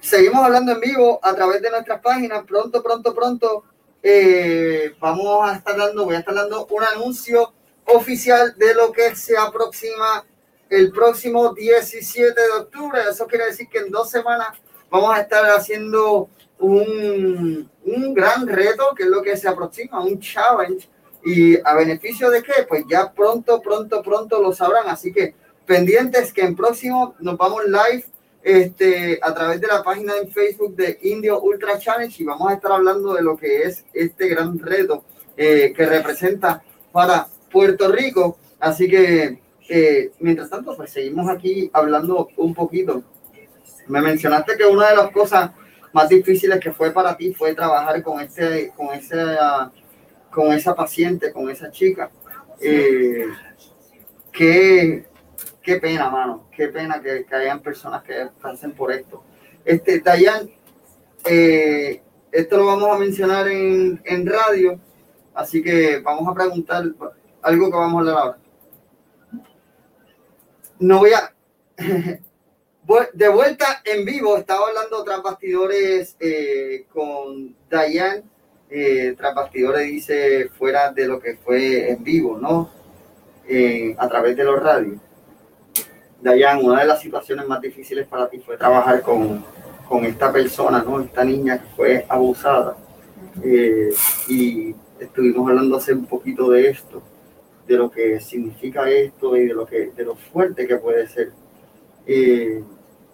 [SPEAKER 1] Seguimos hablando en vivo a través de nuestras páginas. Pronto, pronto, pronto eh, vamos a estar dando, voy a estar dando un anuncio oficial de lo que se aproxima el próximo 17 de octubre. Eso quiere decir que en dos semanas vamos a estar haciendo un, un gran reto, que es lo que se aproxima, un challenge. ¿Y a beneficio de qué? Pues ya pronto, pronto, pronto lo sabrán. Así que pendientes que en próximo nos vamos live este, a través de la página en Facebook de Indio Ultra Challenge y vamos a estar hablando de lo que es este gran reto eh, que representa para Puerto Rico. Así que, eh, mientras tanto, pues seguimos aquí hablando un poquito. Me mencionaste que una de las cosas más difíciles que fue para ti fue trabajar con, ese, con, esa, con esa paciente, con esa chica. Eh, qué, qué pena, mano. Qué pena que, que hayan personas que pasen por esto. Este, Dayan, eh, esto lo vamos a mencionar en, en radio, así que vamos a preguntar algo que vamos a hablar ahora. No voy a... *laughs* De vuelta en vivo, estaba hablando tras bastidores eh, con Dayan. Eh, tras bastidores dice fuera de lo que fue en vivo, ¿no? Eh, a través de los radios. Dayan, una de las situaciones más difíciles para ti fue trabajar con, con esta persona, ¿no? Esta niña que fue abusada. Eh, y estuvimos hablando hace un poquito de esto, de lo que significa esto y de lo, que, de lo fuerte que puede ser. Eh,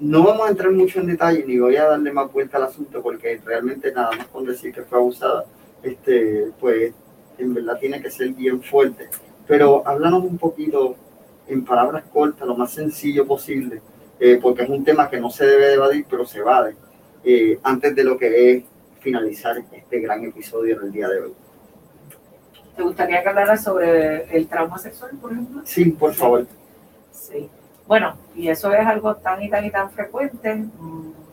[SPEAKER 1] no vamos a entrar mucho en detalle ni voy a darle más vuelta al asunto porque realmente nada más con decir que fue abusada, este, pues en verdad tiene que ser bien fuerte. Pero háblanos un poquito en palabras cortas, lo más sencillo posible, eh, porque es un tema que no se debe de evadir, pero se evade, eh, antes de lo que es finalizar este gran episodio del día de hoy.
[SPEAKER 3] ¿Te gustaría que hablara sobre el trauma sexual, por ejemplo?
[SPEAKER 1] Sí, por favor.
[SPEAKER 3] Sí. Bueno, y eso es algo tan y tan y tan frecuente.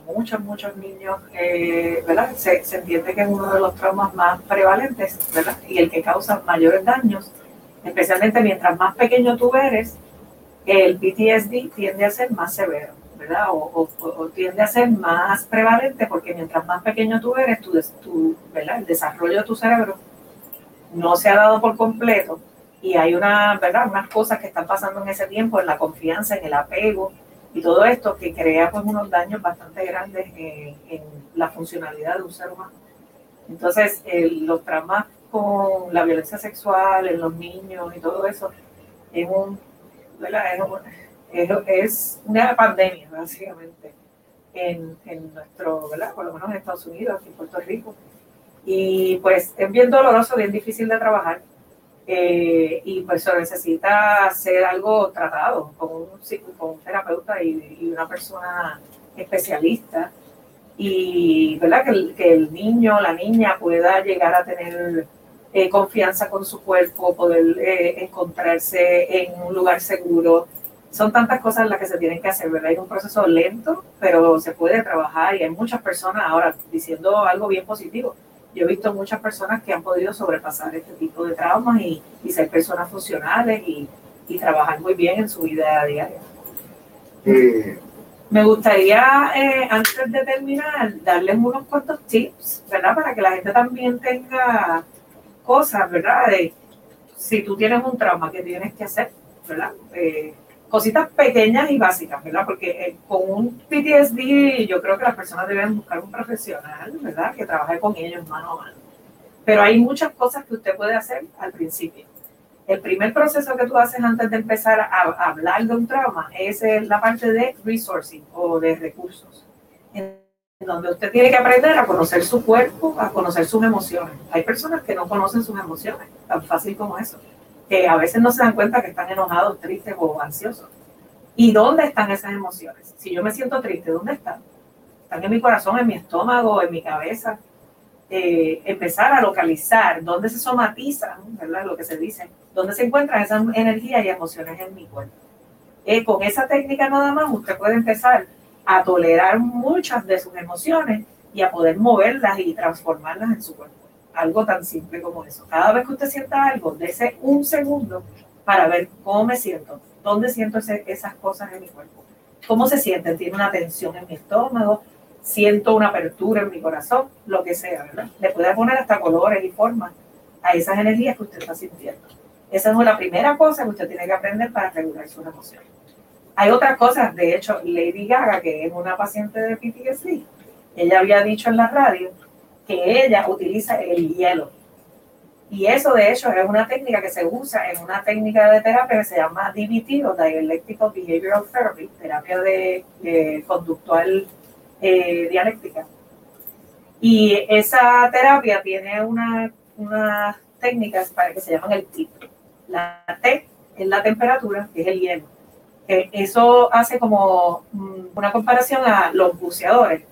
[SPEAKER 3] Muchos, muchos niños, eh, ¿verdad? Se, se entiende que es uno de los traumas más prevalentes, ¿verdad? Y el que causa mayores daños, especialmente mientras más pequeño tú eres, el PTSD tiende a ser más severo, ¿verdad? O, o- o tiende a ser más prevalente porque mientras más pequeño tú eres, tu, des- tu, ¿verdad? el desarrollo de tu cerebro no se ha dado por completo y hay una, ¿verdad? unas cosas que están pasando en ese tiempo, en la confianza, en el apego y todo esto que crea pues unos daños bastante grandes en, la funcionalidad de un ser humano. Entonces, el- los traumas con la violencia sexual en los niños y todo eso es un, ¿verdad? Es, un- es, es una pandemia, básicamente, en, en nuestro, ¿verdad? Por lo menos en Estados Unidos, aquí en Puerto Rico. Y pues es bien doloroso, bien difícil de trabajar. eh, y pues se necesita hacer algo tratado con un, con un terapeuta y, una persona especialista. Y ¿verdad? Que, el, que el niño, la niña pueda llegar a tener eh, confianza con su cuerpo, poder eh, encontrarse en un lugar seguro. Son tantas cosas las que se tienen que hacer, ¿verdad? Es un proceso lento, pero se puede trabajar y hay muchas personas ahora diciendo algo bien positivo yo he visto muchas personas que han podido sobrepasar este tipo de traumas y, y ser personas funcionales y, y trabajar muy bien en su vida diaria.
[SPEAKER 1] Eh,
[SPEAKER 3] Me gustaría, eh, antes de terminar, darles unos cuantos tips, ¿verdad? Para que la gente también tenga cosas, ¿verdad? De si tú tienes un trauma, ¿qué tienes que hacer? ¿Verdad? Eh, cositas pequeñas y básicas, ¿verdad? Porque eh, con un PTSD yo creo que las personas deben buscar un profesional, ¿verdad? Que trabaje con ellos mano a mano. Pero hay muchas cosas que usted puede hacer al principio. El primer proceso que tú haces antes de empezar a, hablar de un trauma es la parte de resourcing o de recursos, en donde usted tiene que aprender a conocer su cuerpo, a conocer sus emociones. Hay personas que no conocen sus emociones, tan fácil como eso que a veces no se dan cuenta que están enojados, tristes o ansiosos. ¿Y dónde están esas emociones? Si yo me siento triste, ¿dónde están? Están en mi corazón, en mi estómago, en mi cabeza. Eh, empezar a localizar dónde se somatizan, ¿verdad? Lo que se dice, dónde se encuentran esas energías y emociones en mi cuerpo. Eh, con esa técnica nada más usted puede empezar a tolerar muchas de sus emociones y a poder moverlas y transformarlas en su cuerpo algo tan simple como eso. Cada vez que usted sienta algo, dése un segundo para ver cómo me siento, dónde siento esas cosas en mi cuerpo, cómo se sienten, tiene una tensión en mi estómago, siento una apertura en mi corazón, lo que sea, ¿verdad? Le puede poner hasta colores y formas a esas energías que usted está sintiendo. Esa es la primera cosa que usted tiene que aprender para regular sus emociones. Hay otras cosas, de hecho, Lady Gaga, que es una paciente de PTSD, ella había dicho en la radio que ella utiliza el hielo. Y eso, de hecho, es una técnica que se usa en una técnica de terapia que se llama DBT o Behavioral Therapy, terapia de, conductual eh, dialéctica. Y esa terapia tiene unas una técnicas para que se llaman el TIP. La T es la temperatura, que es el hielo. Eso hace como mm, una comparación a los buceadores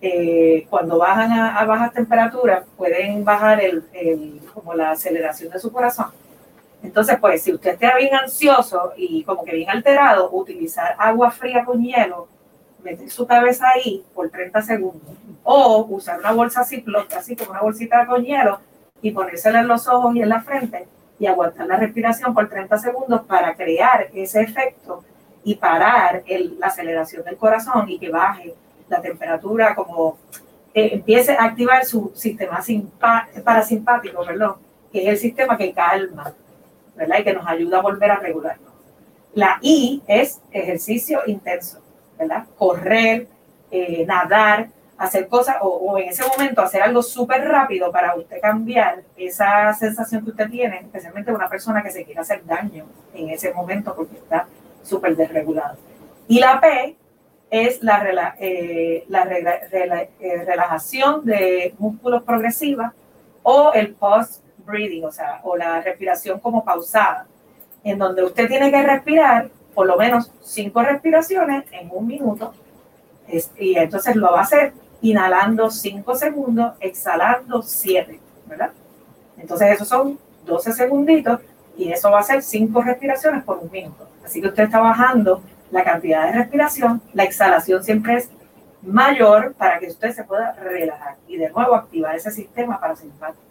[SPEAKER 3] eh, cuando bajan a, bajas temperaturas pueden bajar el, como la aceleración de su corazón. Entonces, pues si usted está bien ansioso y como que bien alterado, utilizar agua fría con hielo, meter su cabeza ahí por 30 segundos. O usar una bolsa Ziploc, así como una bolsita con hielo, y ponérsela en los ojos y en la frente y aguantar la respiración por 30 segundos para crear ese efecto y parar la aceleración del corazón y que baje la temperatura, como eh, empiece a activar su sistema parasimpático, ¿verdad? Que es el sistema que calma, ¿verdad? Y que nos ayuda a volver a regularnos. La I es ejercicio intenso, ¿verdad? Correr, eh, nadar, hacer cosas, o, o, en ese momento hacer algo súper rápido para usted cambiar esa sensación que usted tiene, especialmente una persona que se quiere hacer daño en ese momento porque está súper desregulado. Y la P es la, eh, la eh, relajación de músculos progresiva o el post-breathing, o sea, o la respiración como pausada, en donde usted tiene que respirar por lo menos cinco respiraciones en un minuto, y entonces lo va a hacer inhalando cinco segundos, exhalando siete, ¿verdad? Entonces esos son 12 segunditos y eso va a ser cinco respiraciones por un minuto. Así que usted está bajando la cantidad de respiración, la exhalación siempre es mayor para que usted se pueda relajar y de nuevo activar ese sistema parasimpático.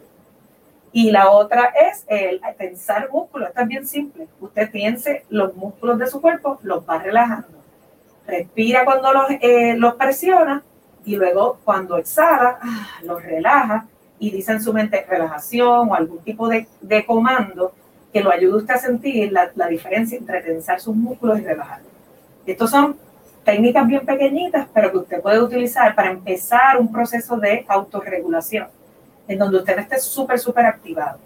[SPEAKER 3] Y la otra es el tensar músculos, esto es simple. Usted piense los músculos de su cuerpo, los va relajando. Respira cuando los, eh, los presiona y luego cuando exhala, ah, los relaja y dice en su mente relajación o algún tipo de, de comando que lo ayude usted a sentir la, la diferencia entre tensar sus músculos y relajarlos. Estos son técnicas bien pequeñitas, pero que usted puede utilizar para empezar un proceso de autorregulación, en donde usted esté súper, súper activado.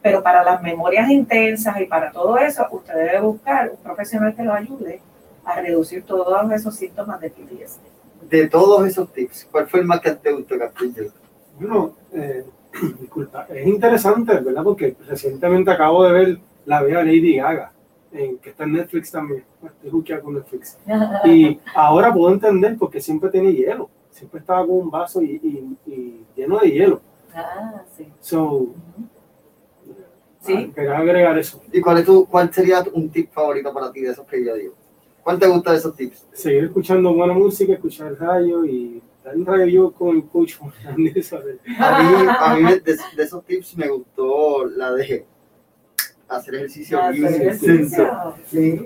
[SPEAKER 3] Pero para las memorias intensas y para todo eso, usted debe buscar un profesional que lo ayude a reducir todos esos síntomas de PTSD.
[SPEAKER 1] De todos esos tips, ¿cuál fue el más que te gustó, Castillo?
[SPEAKER 2] Bueno, eh, *clears throat* disculpa, es interesante, ¿verdad? Porque recientemente acabo de ver la vea Lady Gaga en, que está en Netflix también. Estoy con Netflix. *laughs* Y ahora puedo entender porque siempre tenía hielo. Siempre estaba con un vaso y, y, lleno de hielo.
[SPEAKER 3] Ah, sí.
[SPEAKER 2] So, sí. Quería agregar eso.
[SPEAKER 1] ¿Y cuál, es tu, cuál sería un tip favorito para ti de esos que yo digo? ¿Cuál te gusta de esos tips?
[SPEAKER 2] Seguir escuchando buena música, escuchar radio y dar un radio con el coach. a mí,
[SPEAKER 1] a mí de, de esos tips me gustó la de hacer ejercicio intenso,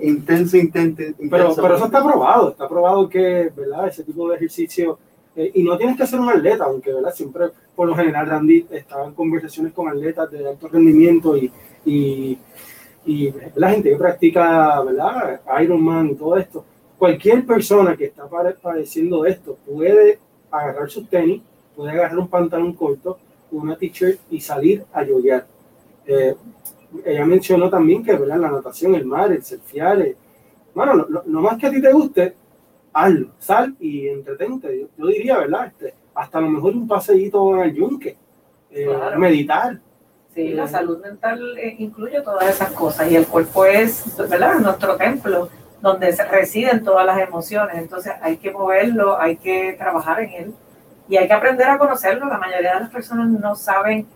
[SPEAKER 1] intenso, intenso,
[SPEAKER 2] Pero, pero eso está probado, está probado que, ¿verdad? Ese tipo de ejercicio, eh, y no tienes que ser un atleta, aunque, ¿verdad? Siempre, por lo general, Randy estaba en conversaciones con atletas de alto rendimiento y, y y la gente que practica, ¿verdad? Ironman y todo esto, cualquier persona que está padeciendo esto puede agarrar sus tenis, puede agarrar un pantalón corto, una t-shirt y salir a yoguear. Eh, ella mencionó también que ¿verdad? la natación, el mar, el surfear, eh, bueno, no, más que a ti te guste, hazlo, sal y entretente. Yo, diría, ¿verdad? Este, hasta a lo mejor un paseíto al yunque, eh, meditar.
[SPEAKER 3] Sí, la salud mental eh, incluye todas esas cosas y el cuerpo es, ¿verdad? Nuestro templo donde residen todas las emociones. Entonces hay que moverlo, hay que trabajar en él y hay que aprender a conocerlo. La mayoría de las personas no saben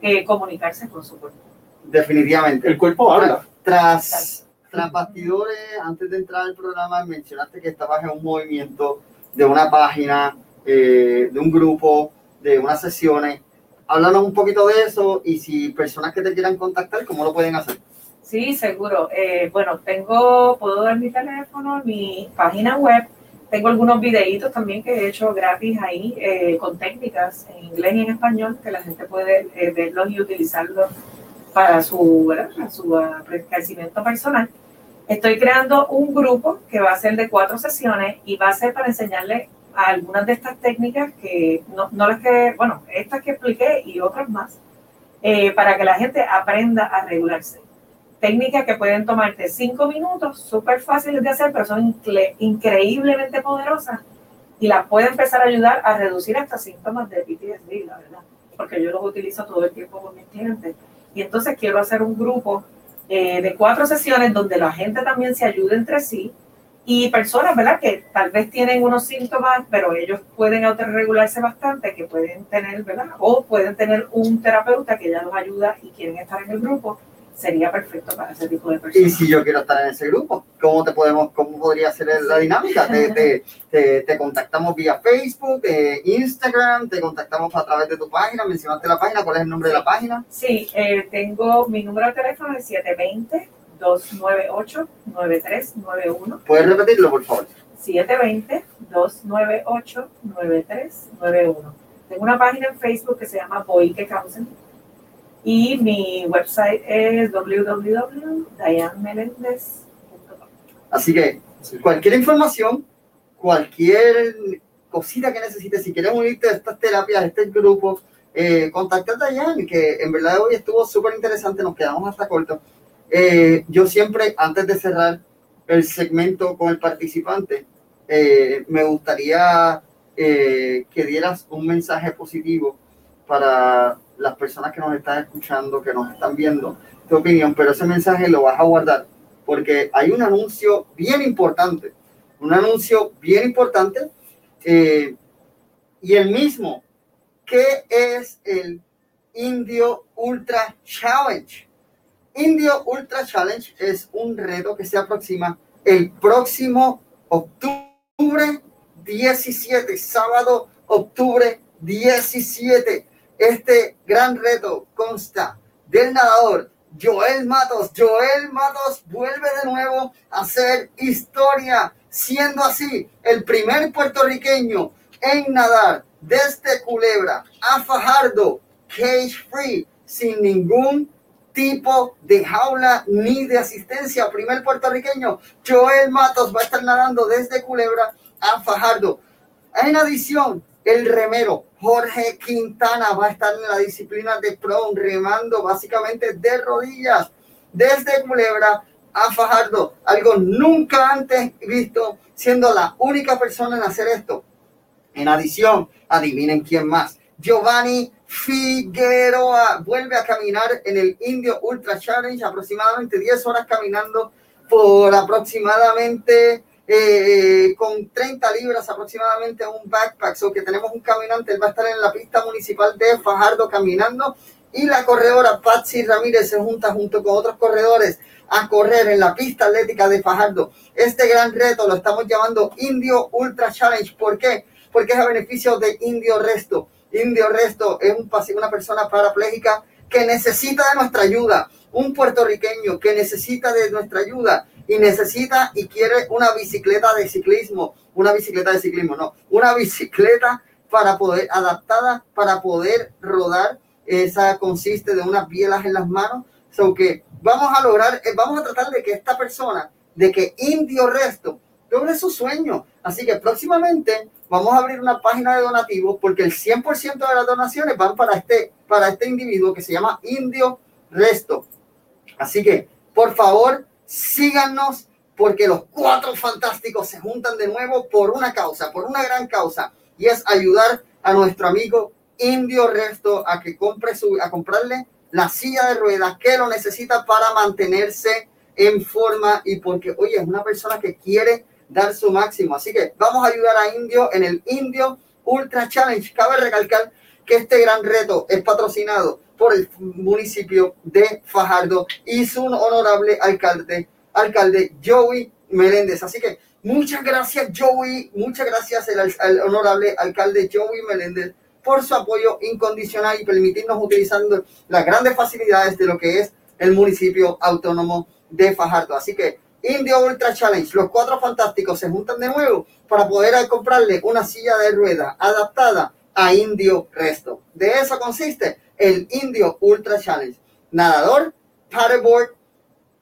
[SPEAKER 3] eh, comunicarse con su cuerpo.
[SPEAKER 1] Definitivamente.
[SPEAKER 2] El cuerpo habla.
[SPEAKER 1] Tras, tras bastidores, antes de entrar al programa, mencionaste que estabas en un movimiento de una página, eh, de un grupo, de unas sesiones. Háblanos un poquito de eso y si personas que te quieran contactar, ¿cómo lo pueden hacer?
[SPEAKER 3] Sí, seguro. Eh, bueno, tengo, puedo dar mi teléfono, mi página web. Tengo algunos videitos también que he hecho gratis ahí eh, con técnicas en inglés y en español que la gente puede verlos y utilizarlos para su, su crecimiento personal. Estoy creando un grupo que va a ser de cuatro sesiones y va a ser para enseñarle algunas de estas técnicas que no, no las que, bueno, estas que expliqué y otras más, eh, para que la gente aprenda a regularse. Técnicas que pueden tomarte cinco minutos, súper fáciles de hacer, pero son increíblemente poderosas y las puede empezar a ayudar a reducir hasta síntomas de PTSD, la verdad, porque yo los utilizo todo el tiempo con mis clientes. Y entonces quiero hacer un grupo eh, de cuatro sesiones donde la gente también se ayude entre sí y personas, ¿verdad? Que tal vez tienen unos síntomas, pero ellos pueden autorregularse bastante, que pueden tener, ¿verdad? O pueden tener un terapeuta que ya los ayuda y quieren estar en el grupo sería perfecto para ese tipo de personas.
[SPEAKER 1] Y si yo quiero estar en ese grupo, ¿cómo te podemos, cómo podría ser la dinámica? *laughs* Te, te, te, contactamos vía Facebook, Instagram, te contactamos a través de tu página, mencionaste la página, ¿cuál es el nombre de la página?
[SPEAKER 3] Sí, eh, tengo mi número de teléfono es 720 298 9391.
[SPEAKER 1] ¿Puedes repetirlo, por favor?
[SPEAKER 3] 720 298 9391. Tengo una página en Facebook que se llama Boike Counseling y mi website es www.dianemelendez.com.
[SPEAKER 1] Así que cualquier información, cualquier cosita que necesites, si quieres unirte a estas terapias, a este grupo, eh, contacta a Diane, que en verdad hoy estuvo súper interesante, nos quedamos hasta corto. Eh, yo siempre, antes de cerrar el segmento con el participante, eh, me gustaría eh, que dieras un mensaje positivo para las personas que nos están escuchando, que nos están viendo, tu opinión, pero ese mensaje lo vas a guardar porque hay un anuncio bien importante, un anuncio bien importante eh, y el mismo, ¿qué es el Indio Ultra Challenge? Indio Ultra Challenge es un reto que se aproxima el próximo octubre 17, sábado octubre 17 este gran reto consta del nadador Joel Matos. Joel Matos vuelve de nuevo a hacer historia, siendo así el primer puertorriqueño en nadar desde Culebra a Fajardo, cage free, sin ningún tipo de jaula ni de asistencia. Primer puertorriqueño, Joel Matos va a estar nadando desde Culebra a Fajardo. En adición, el remero Jorge Quintana va a estar en la disciplina de pro remando básicamente de rodillas desde Culebra a Fajardo, algo nunca antes visto, siendo la única persona en hacer esto. En adición, adivinen quién más. Giovanni Figueroa vuelve a caminar en el Indio Ultra Challenge, aproximadamente 10 horas caminando por aproximadamente eh, con 30 libras aproximadamente un backpack, o que tenemos un caminante, él va a estar en la pista municipal de Fajardo caminando y la corredora Patsy Ramírez se junta junto con otros corredores a correr en la pista atlética de Fajardo. Este gran reto lo estamos llamando Indio Ultra Challenge. ¿Por qué? Porque es a beneficio de Indio Resto. Indio Resto es un, una persona parapléjica que necesita de nuestra ayuda, un puertorriqueño que necesita de nuestra ayuda y necesita y quiere una bicicleta de ciclismo, una bicicleta de ciclismo, no, una *laughs* bicicleta para poder, adaptada para poder rodar. Esa consiste de unas bielas en las manos, so que vamos a lograr, eh, vamos a tratar de que esta persona, de que Indio Resto, logre su sueño. Así que próximamente vamos a abrir una página de donativos porque el 100% de las donaciones van para este, para este individuo que se llama Indio Resto. Así que, por favor, síganos porque los cuatro fantásticos se juntan de nuevo por una causa, por una gran causa, y es ayudar a nuestro amigo Indio Resto a que compre su, a comprarle la silla de ruedas que lo necesita para mantenerse en forma y porque, oye, es una persona que quiere dar su máximo. Así que vamos a ayudar a Indio en el Indio Ultra Challenge. Cabe recalcar que este gran reto es patrocinado por el municipio de Fajardo y su honorable alcalde, alcalde Joey Meléndez. Así que muchas gracias Joey, muchas gracias al honorable alcalde Joey Meléndez por su apoyo incondicional y permitirnos utilizando las grandes facilidades de lo que es el municipio autónomo de Fajardo. Así que Indio Ultra Challenge, los cuatro fantásticos se juntan de nuevo para poder comprarle una silla de rueda adaptada a Indio Resto. De eso consiste el Indio Ultra Challenge. Nadador, paddleboard,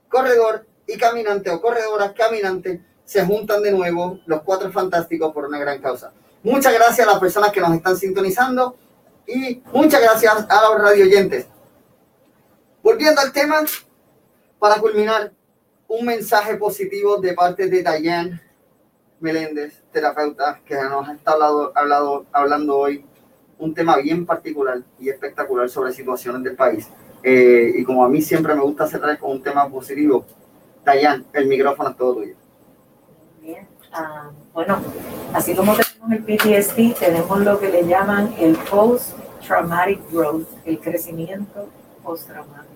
[SPEAKER 1] corredor y caminante o corredora caminante se juntan de nuevo los cuatro fantásticos por una gran causa. Muchas gracias a las personas que nos están sintonizando y muchas gracias a los radio oyentes. Volviendo al tema, para culminar, un mensaje positivo de parte de Diane Meléndez, terapeuta, que nos ha estado hablado, hablando hoy un tema bien particular y espectacular sobre situaciones del país. Eh, y como a mí siempre me gusta cerrar con un tema positivo, Dayan, el micrófono es todo tuyo.
[SPEAKER 3] Bien, ah, bueno, así como el PTSD tenemos lo que le llaman el post-traumatic growth, el crecimiento post-traumático.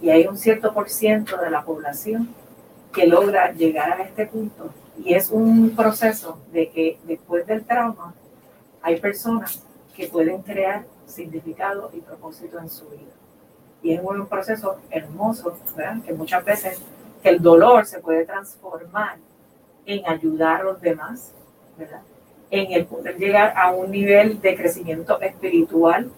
[SPEAKER 3] Y hay un cierto por ciento de la población que logra llegar a este punto. Y es un proceso de que después del trauma hay personas que pueden crear significado y propósito en su vida. Y es un proceso hermoso, ¿verdad? Que muchas veces que el dolor se puede transformar en ayudar a los demás, ¿verdad? en el poder llegar a un nivel de crecimiento espiritual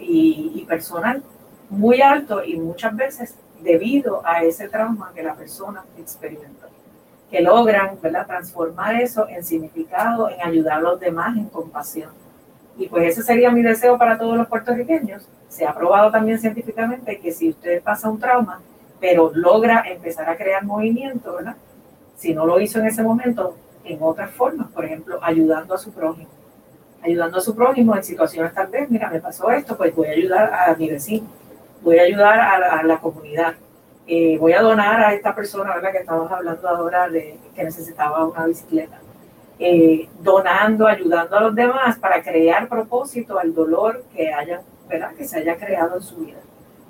[SPEAKER 3] Y, personal muy alto y muchas veces debido a ese trauma que la persona experimentó. Que logran ¿verdad? transformar eso en significado, en ayudar a los demás, en compasión. Y pues ese sería mi deseo para todos los puertorriqueños. Se ha probado también científicamente que si usted pasa un trauma, pero logra empezar a crear movimiento, ¿verdad? Si no lo hizo en ese momento, en otras formas, por ejemplo, ayudando a su prójimo. Ayudando a su prójimo en situaciones tal vez, mira, me pasó esto, pues voy a ayudar a mi vecino, voy a ayudar a la, comunidad, eh, voy a donar a esta persona, ¿verdad? Que estamos hablando ahora de que necesitaba una bicicleta. Eh, donando, ayudando a los demás para crear propósito al dolor que haya, ¿verdad? Que se haya creado en su vida.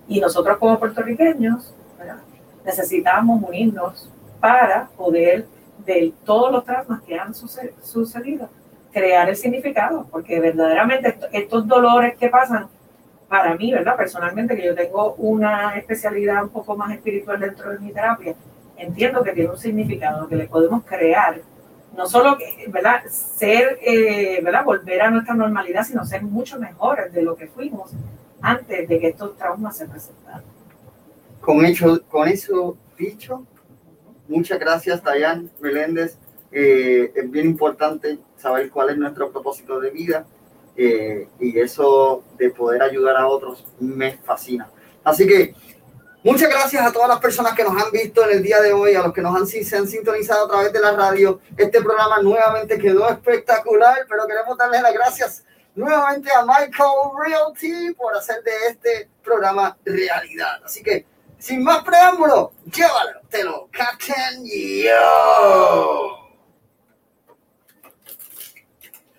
[SPEAKER 3] Y nosotros como puertorriqueños, necesitamos unirnos para poder de todos los traumas que han sucedido, crear el significado, porque verdaderamente estos dolores que pasan, para mí, ¿verdad? Personalmente, que yo tengo una especialidad un poco más espiritual dentro de mi terapia, entiendo que tiene un significado que le podemos crear, no solo, ¿verdad? Ser, eh, ¿verdad? Volver a nuestra normalidad, sino ser mucho mejores de lo que fuimos antes de que estos traumas se presentaran.
[SPEAKER 1] Con, hecho, con eso dicho, Muchas gracias, Dayan Meléndez. Eh, es bien importante saber cuál es nuestro propósito de vida eh, y eso de poder ayudar a otros me fascina. Así que muchas gracias a todas las personas que nos han visto en el día de hoy, a los que nos han, se han sintonizado a través de la radio. Este programa nuevamente quedó espectacular, pero queremos darles las gracias nuevamente a Michael Realty por hacer de este programa realidad. Así que sin más preámbulo, llévalo, te lo Captain Yo.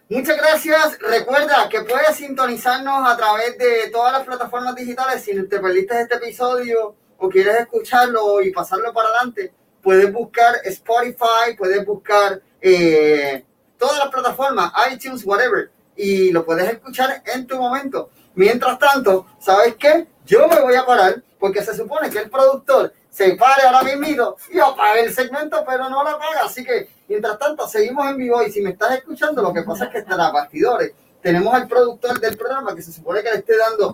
[SPEAKER 1] Muchas gracias. Recuerda que puedes sintonizarnos a través de todas las plataformas digitales. Si te perdiste este episodio o quieres escucharlo y pasarlo para adelante, puedes buscar Spotify, puedes buscar eh, todas las plataformas, iTunes, whatever, y lo puedes escuchar en tu momento. Mientras tanto, ¿sabes qué? Yo me voy a parar porque se supone que el productor se pare ahora mismo y apague el segmento, pero no lo apaga. Así que, mientras tanto, seguimos en vivo y si me estás escuchando, lo que pasa es que está a bastidores. Tenemos al productor del programa que se supone que le esté dando